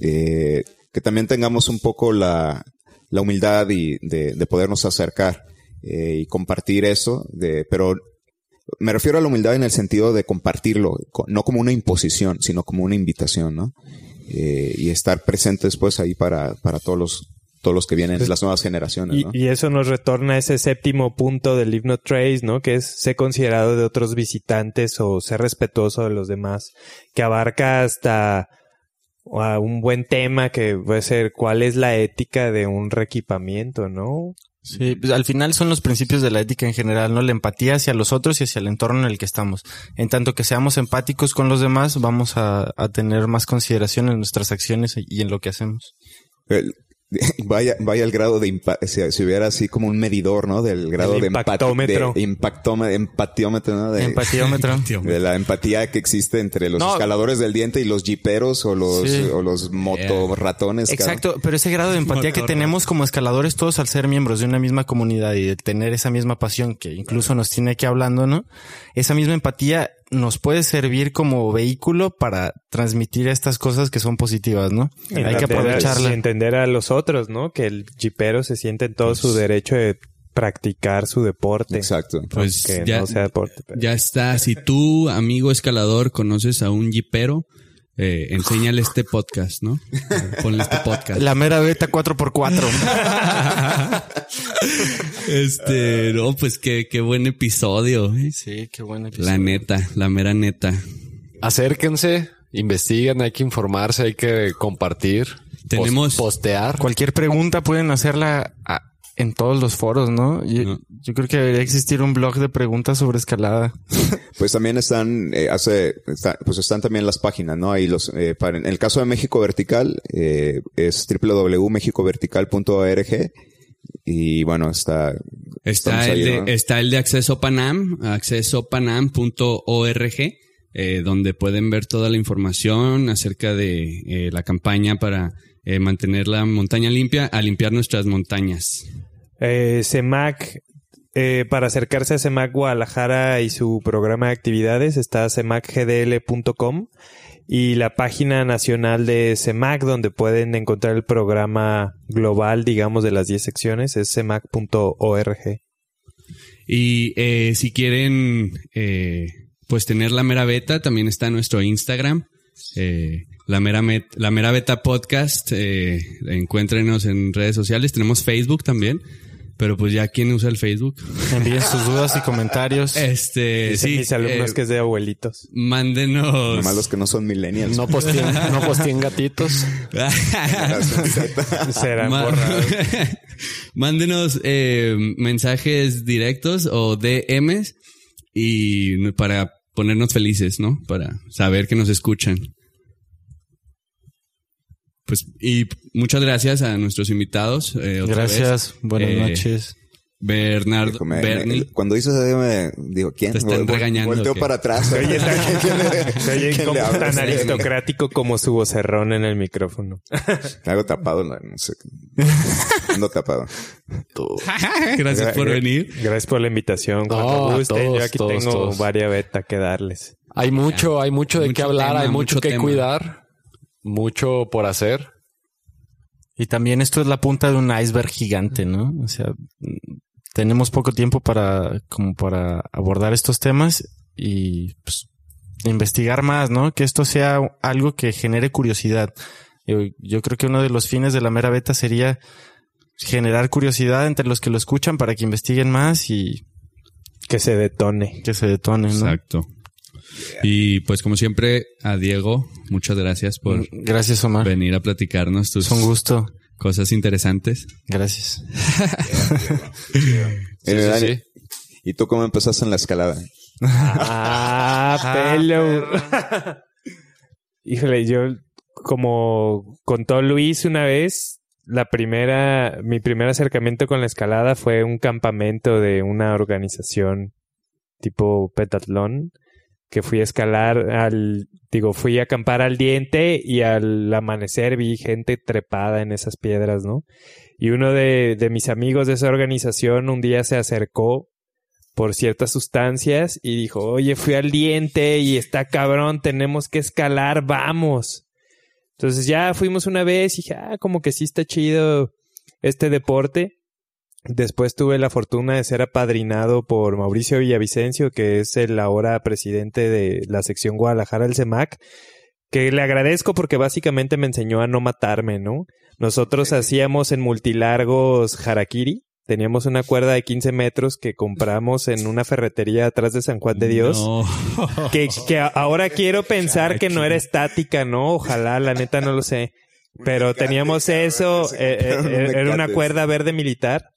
[SPEAKER 4] eh, que también tengamos un poco la, humildad y de podernos acercar eh, y compartir eso, de, pero me refiero a la humildad en el sentido de compartirlo, co- no como una imposición, sino como una invitación, ¿no? Eh, y estar presentes pues ahí para, para todos los, todos los que vienen, las nuevas generaciones,
[SPEAKER 6] Y,
[SPEAKER 4] ¿no?
[SPEAKER 6] y eso nos retorna a ese séptimo punto del Leave No Trace, ¿no? Que es ser considerado de otros visitantes o ser respetuoso de los demás, que abarca hasta a un buen tema que puede ser cuál es la ética de un reequipamiento, ¿no?
[SPEAKER 1] Sí, pues al final son los principios de la ética en general, ¿no? La empatía hacia los otros y hacia el entorno en el que estamos. En tanto que seamos empáticos con los demás, vamos a, tener más consideración en nuestras acciones y en lo que hacemos. [laughs]
[SPEAKER 4] vaya, vaya el grado de si, si hubiera así como un medidor, ¿no? Del grado
[SPEAKER 6] El
[SPEAKER 4] de
[SPEAKER 6] impactómetro.
[SPEAKER 4] de impactome- empatiómetro, ¿no? De,
[SPEAKER 1] Empatiómetro. [laughs]
[SPEAKER 4] de la empatía que existe entre los
[SPEAKER 1] No.
[SPEAKER 4] escaladores del diente y los jiperos o los,
[SPEAKER 1] Sí.
[SPEAKER 4] o los motorratones.
[SPEAKER 1] Exacto, pero ese grado de empatía que tenemos como escaladores todos al ser miembros de una misma comunidad y de tener esa misma pasión que incluso nos tiene aquí hablando, ¿no? Esa misma empatía nos puede servir como vehículo para transmitir estas cosas que son positivas, ¿no? Hay que aprovecharla.
[SPEAKER 6] Y entender a los otros, ¿no? Que el jipero se siente en todo su derecho de practicar su deporte.
[SPEAKER 4] Exacto.
[SPEAKER 3] Pues
[SPEAKER 6] Que
[SPEAKER 3] ya,
[SPEAKER 6] no sea deporte. pero-
[SPEAKER 3] ya está. Si tú, amigo escalador, conoces a un jipero, eh, enséñale este podcast, ¿no? Ponle este podcast.
[SPEAKER 1] La mera beta 4x4. [laughs]
[SPEAKER 3] Este, no, pues qué, qué buen episodio. ¿eh?
[SPEAKER 1] sí, qué bueno.
[SPEAKER 3] La neta, la mera neta.
[SPEAKER 2] Acérquense, investiguen, hay que informarse, hay que compartir,
[SPEAKER 3] Tenemos-
[SPEAKER 2] pos- postear.
[SPEAKER 1] Cualquier pregunta pueden hacerla a- en todos los foros, ¿no? Yo, yo creo que debería existir un blog de preguntas sobre escalada. [laughs]
[SPEAKER 4] Pues también están, eh, hace, está- pues están también las páginas, ¿no? Ahí los, eh, para, en el caso de México Vertical, eh, es www.mexicovertical.org y bueno, está,
[SPEAKER 3] Está el,
[SPEAKER 4] ahí,
[SPEAKER 3] de,
[SPEAKER 4] ¿no?
[SPEAKER 3] está el de Acceso Panam, accesopanam.org, eh, donde pueden ver toda la información acerca de eh, la campaña para eh, mantener la montaña limpia, a limpiar nuestras montañas.
[SPEAKER 6] Eh, CEMAC, eh, para acercarse a CEMAC Guadalajara y su programa de actividades está cemacgdl.com y la página nacional de CEMAC donde pueden encontrar el programa global, digamos, de las 10 secciones es cemac.org.
[SPEAKER 3] Y eh, si quieren, eh, pues tener la mera beta, también está nuestro Instagram, eh, la mera, la mera beta podcast. Eh, encuéntrenos en redes sociales. Tenemos Facebook también. Pero pues ya, ¿quién usa el Facebook?
[SPEAKER 1] Envíen sus [laughs] dudas y comentarios.
[SPEAKER 3] Este,
[SPEAKER 6] Dicen
[SPEAKER 3] sí.
[SPEAKER 6] mis alumnos
[SPEAKER 3] eh,
[SPEAKER 6] que es de abuelitos.
[SPEAKER 3] Mándenos.
[SPEAKER 4] Nomás los que no son millennials.
[SPEAKER 2] No posteen, [laughs] no posteen gatitos. [laughs]
[SPEAKER 6] Serán
[SPEAKER 3] Ma-
[SPEAKER 6] borrados.
[SPEAKER 3] Mándenos eh, mensajes directos o DMs y para ponernos felices, ¿no? Para saber que nos escuchan. Pues, y muchas gracias a nuestros invitados. eh, otra
[SPEAKER 1] Gracias,
[SPEAKER 3] vez.
[SPEAKER 1] buenas
[SPEAKER 3] Eh,
[SPEAKER 1] noches.
[SPEAKER 3] Bernardo,
[SPEAKER 4] Me- me- cuando hizo eso, me digo, ¿quién?
[SPEAKER 3] Te están
[SPEAKER 4] Vol-
[SPEAKER 3] regañando,
[SPEAKER 4] Volteo para atrás.
[SPEAKER 6] Oye, está- [laughs]
[SPEAKER 4] ¿Quién le-
[SPEAKER 6] Se oye
[SPEAKER 4] quién
[SPEAKER 6] como
[SPEAKER 4] le habla?
[SPEAKER 6] tan aristocrático como su vocerrón en el micrófono.
[SPEAKER 4] Algo tapado, no, no sé. [laughs] Ando tapado. [laughs]
[SPEAKER 3] gracias por venir.
[SPEAKER 6] Gracias por la invitación. Cuando gusten,
[SPEAKER 2] todos,
[SPEAKER 6] yo aquí
[SPEAKER 2] todos,
[SPEAKER 6] tengo
[SPEAKER 2] todos.
[SPEAKER 6] varias beta que darles.
[SPEAKER 2] Hay mucho, hay mucho de
[SPEAKER 3] Mucho
[SPEAKER 2] qué hablar,
[SPEAKER 3] tema,
[SPEAKER 2] hay mucho,
[SPEAKER 3] mucho
[SPEAKER 2] que
[SPEAKER 3] tema.
[SPEAKER 2] cuidar, mucho por hacer.
[SPEAKER 1] Y también esto es la punta de un iceberg gigante, ¿no? O sea, tenemos poco tiempo para, como para abordar estos temas y pues, investigar más, ¿no? Que esto sea algo que genere curiosidad. Yo, yo creo que uno de los fines de la mera beta sería generar curiosidad entre los que lo escuchan para que investiguen más y
[SPEAKER 6] Que se detone.
[SPEAKER 1] que se detonen, ¿no?
[SPEAKER 3] Exacto. Y pues como siempre, a Diego, muchas gracias por
[SPEAKER 1] Gracias, Omar.
[SPEAKER 3] venir a platicarnos tus
[SPEAKER 1] Es un gusto.
[SPEAKER 3] cosas interesantes.
[SPEAKER 1] Gracias. [laughs]
[SPEAKER 4] Eh,
[SPEAKER 2] sí,
[SPEAKER 4] Dani,
[SPEAKER 2] sí.
[SPEAKER 4] ¿Y tú cómo empezaste en la escalada?
[SPEAKER 6] Ah, pelo. [laughs] Híjole, yo como contó Luis una vez, la primera, mi primer acercamiento con la escalada fue un campamento de una organización tipo petatlón que fui a escalar al, digo, fui a acampar al diente y al amanecer vi gente trepada en esas piedras, ¿no? Y uno de, de mis amigos de esa organización un día se acercó por ciertas sustancias y dijo, oye, fui al diente y está cabrón, tenemos que escalar, vamos. Entonces ya fuimos una vez y dije, ah, como que sí está chido este deporte. Después tuve la fortuna de ser apadrinado por Mauricio Villavicencio, que es el ahora presidente de la sección Guadalajara del CEMAC, que le agradezco porque básicamente me enseñó a no matarme, ¿no? Nosotros hacíamos en multilargos harakiri. Teníamos una cuerda de 15 metros que compramos en una ferretería atrás de San Juan de Dios.
[SPEAKER 3] No.
[SPEAKER 6] Que, que ahora quiero pensar que no era estática, ¿no? Ojalá, la neta no lo sé. Pero teníamos eso, eh, eh, [laughs] era una cuerda verde militar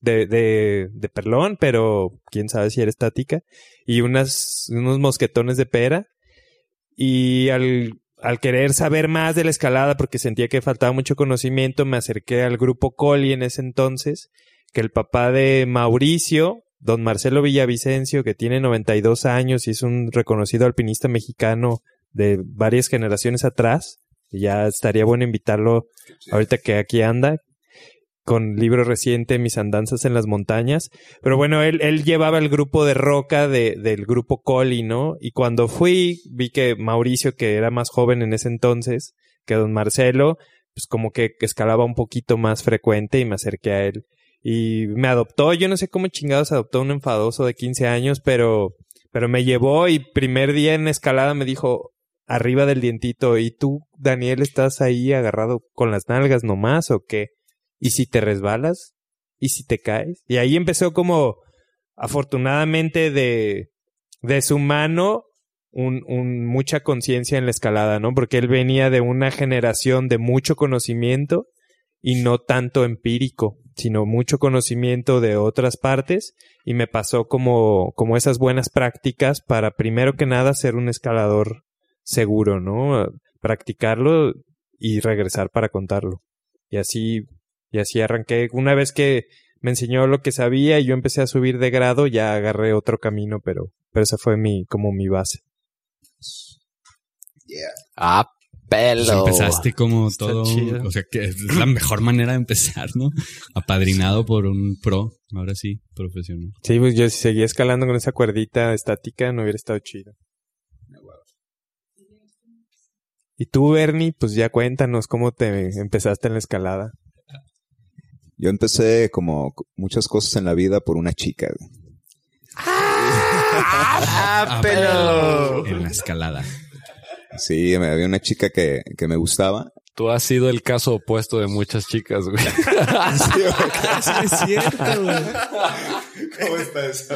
[SPEAKER 6] de, de, de perlón, pero quién sabe si era estática. Y unas, unos mosquetones de pera. Y al, al querer saber más de la escalada, porque sentía que faltaba mucho conocimiento, me acerqué al grupo Coli en ese entonces, que el papá de Mauricio, don Marcelo Villavicencio, que tiene 92 años y es un reconocido alpinista mexicano de varias generaciones atrás, ya estaría bueno invitarlo ahorita que aquí anda, con libro reciente Mis andanzas en las montañas. Pero bueno, él, él llevaba el grupo de roca de, del grupo Coli, ¿no? Y cuando fui, vi que Mauricio, que era más joven en ese entonces que don Marcelo, pues como que escalaba un poquito más frecuente y me acerqué a él. Y me adoptó, yo no sé cómo chingados adoptó un enfadoso de 15 años, pero, pero me llevó y primer día en escalada me dijo, arriba del dientito, ¿y tú, Daniel, estás ahí agarrado con las nalgas nomás o qué? ¿Y si te resbalas? ¿Y si te caes? Y ahí empezó como, afortunadamente, de, de su mano, un, un, mucha conciencia en la escalada, ¿no? Porque él venía de una generación de mucho conocimiento y no tanto empírico, sino mucho conocimiento de otras partes y me pasó como, como esas buenas prácticas para primero que nada ser un escalador seguro, ¿no? Practicarlo y regresar para contarlo. Y así y así arranqué. Una vez que me enseñó lo que sabía y yo empecé a subir de grado, ya agarré otro camino, pero, pero esa fue mi, como mi base.
[SPEAKER 2] Ah,
[SPEAKER 3] Pues
[SPEAKER 2] pelo.
[SPEAKER 3] empezaste como
[SPEAKER 1] Está
[SPEAKER 3] todo,
[SPEAKER 1] chido.
[SPEAKER 3] o sea que es la mejor manera de empezar, ¿no? Apadrinado por un pro, ahora sí, profesional.
[SPEAKER 6] Sí, pues yo si seguía escalando con esa cuerdita estática, no hubiera estado chido. Y tú, Bernie, pues ya cuéntanos cómo te empezaste en la escalada.
[SPEAKER 4] Yo empecé como muchas cosas en la vida por una chica.
[SPEAKER 3] Ah, pero en la escalada.
[SPEAKER 4] Sí, me- había una chica que, que me gustaba
[SPEAKER 2] Tú has sido el caso opuesto de muchas chicas, güey. [laughs]
[SPEAKER 3] Eso es cierto, güey.
[SPEAKER 4] ¿Cómo está eso?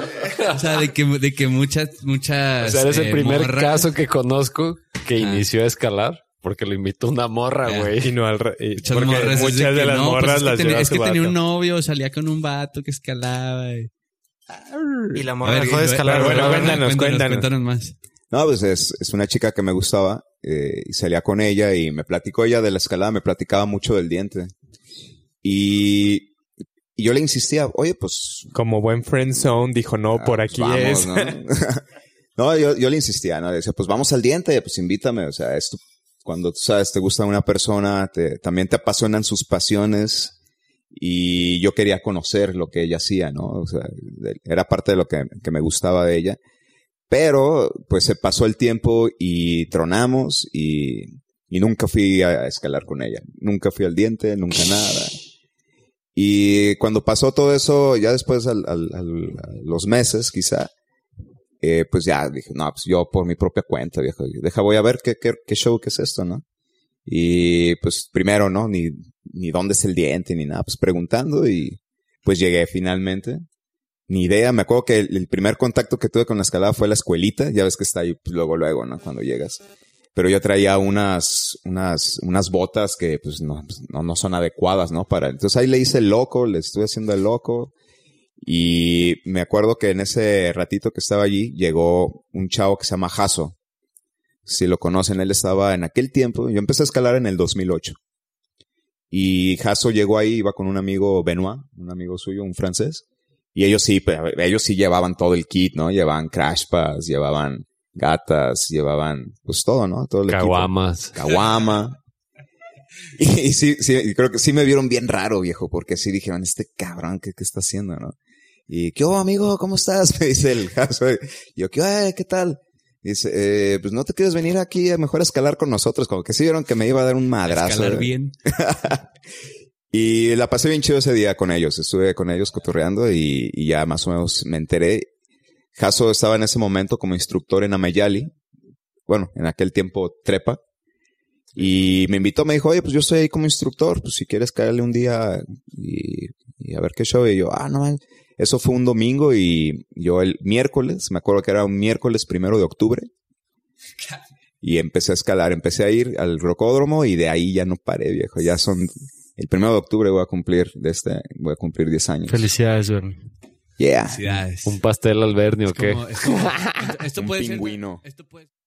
[SPEAKER 3] O sea, de que, de que muchas, muchas.
[SPEAKER 2] O sea, eres el
[SPEAKER 3] eh,
[SPEAKER 2] primer
[SPEAKER 3] morras-
[SPEAKER 2] caso que conozco que
[SPEAKER 3] Ah.
[SPEAKER 2] inició a escalar porque lo invitó una morra, güey.
[SPEAKER 6] Y no al y-
[SPEAKER 3] Muchas
[SPEAKER 6] porque
[SPEAKER 3] morras es
[SPEAKER 6] muchas
[SPEAKER 3] de
[SPEAKER 6] de,
[SPEAKER 3] que
[SPEAKER 6] las
[SPEAKER 3] no, pues
[SPEAKER 6] morras
[SPEAKER 3] es que
[SPEAKER 6] las lleva
[SPEAKER 3] es
[SPEAKER 6] su
[SPEAKER 3] que tenía un novio, salía con un vato que escalaba. y-
[SPEAKER 1] Y la morra
[SPEAKER 3] ver,
[SPEAKER 1] dejó de escalar.
[SPEAKER 6] bueno,
[SPEAKER 1] güey.
[SPEAKER 6] cuéntanos, cuéntanos.
[SPEAKER 3] más.
[SPEAKER 4] No, pues es, es una chica que me gustaba eh, y salía con ella y me platicó ella de la escalada, me platicaba mucho del diente. Y, y yo le insistía, oye, pues...
[SPEAKER 6] Como buen friend zone dijo, no,
[SPEAKER 4] ah,
[SPEAKER 6] por
[SPEAKER 4] pues
[SPEAKER 6] aquí
[SPEAKER 4] vamos,
[SPEAKER 6] es.
[SPEAKER 4] ¿no? [laughs] No, yo, yo le insistía, ¿no? Le decía, pues vamos al diente, pues invítame, o sea, esto, cuando tú sabes, te gusta una persona, te, también te apasionan sus pasiones y yo quería conocer lo que ella hacía, ¿no? O sea, era parte de lo que, que me gustaba de ella. Pero, pues se pasó el tiempo y tronamos y, y nunca fui a escalar con ella. Nunca fui al diente, nunca [laughs] nada. Y cuando pasó todo eso, ya después al, al- al- a los meses, quizá, eh, pues ya dije, no, pues yo por mi propia cuenta, viejo, deja, voy a ver qué, qué, qué show que es esto, ¿no? Y pues primero, ¿no? Ni, ni dónde es el diente, ni nada, pues preguntando y pues llegué finalmente. Ni idea, me acuerdo que el, el primer contacto que tuve con la escalada fue la escuelita, ya ves que está ahí pues, luego, luego, ¿no? Cuando llegas. Pero yo traía unas, unas, unas botas que pues no, pues, no, no son adecuadas, ¿no? Para, entonces ahí le hice el loco, le estuve haciendo el loco. Y me acuerdo que en ese ratito que estaba allí llegó un chavo que se llama Jaso. Si lo conocen, él estaba en aquel tiempo. Yo empecé a escalar en el 2008. Y Jaso llegó ahí, iba con un amigo Benoit, un amigo suyo, un francés. Y ellos sí, pues, ellos sí llevaban todo el kit, ¿no? Llevaban crash pads, llevaban gatas, llevaban pues todo, ¿no? Todo el equipo.
[SPEAKER 2] Caguamas.
[SPEAKER 4] Caguama. Y, [laughs] y sí, sí, creo que sí me vieron bien raro, viejo, porque sí dijeron, este cabrón, ¿qué, qué está haciendo, no? Y, ¿qué hubo, amigo? ¿Cómo estás? [laughs] Me dice el caso. Y yo, ¿qué, eh, ¿qué tal? Dice, eh, pues no te quieres venir aquí a mejor escalar con nosotros, como que sí vieron que me iba a dar un madrazo.
[SPEAKER 3] Escalar bien. [laughs]
[SPEAKER 4] Y la pasé bien chido ese día con ellos. Estuve con ellos cotorreando y, y ya más o menos me enteré. Jaso estaba en ese momento como instructor en Ameyali. Bueno, en aquel tiempo Trepa. Y me invitó, me dijo, oye, pues yo estoy ahí como instructor, pues si quieres caerle un día y, y a ver qué show. Y yo, ah, no, man. Eso fue un domingo y yo el miércoles, me acuerdo que era un miércoles primero de octubre. Y empecé a escalar, empecé a ir al rocódromo y de ahí ya no paré, viejo. Ya son, el primero de octubre voy a cumplir, de este, voy a cumplir 10 años.
[SPEAKER 1] Felicidades, Bernie.
[SPEAKER 4] Yeah.
[SPEAKER 3] Felicidades.
[SPEAKER 2] Un pastel al Bernie o qué.
[SPEAKER 3] como- es como- esto [laughs]
[SPEAKER 4] Un
[SPEAKER 3] puede ser-
[SPEAKER 4] pingüino.
[SPEAKER 3] esto puede-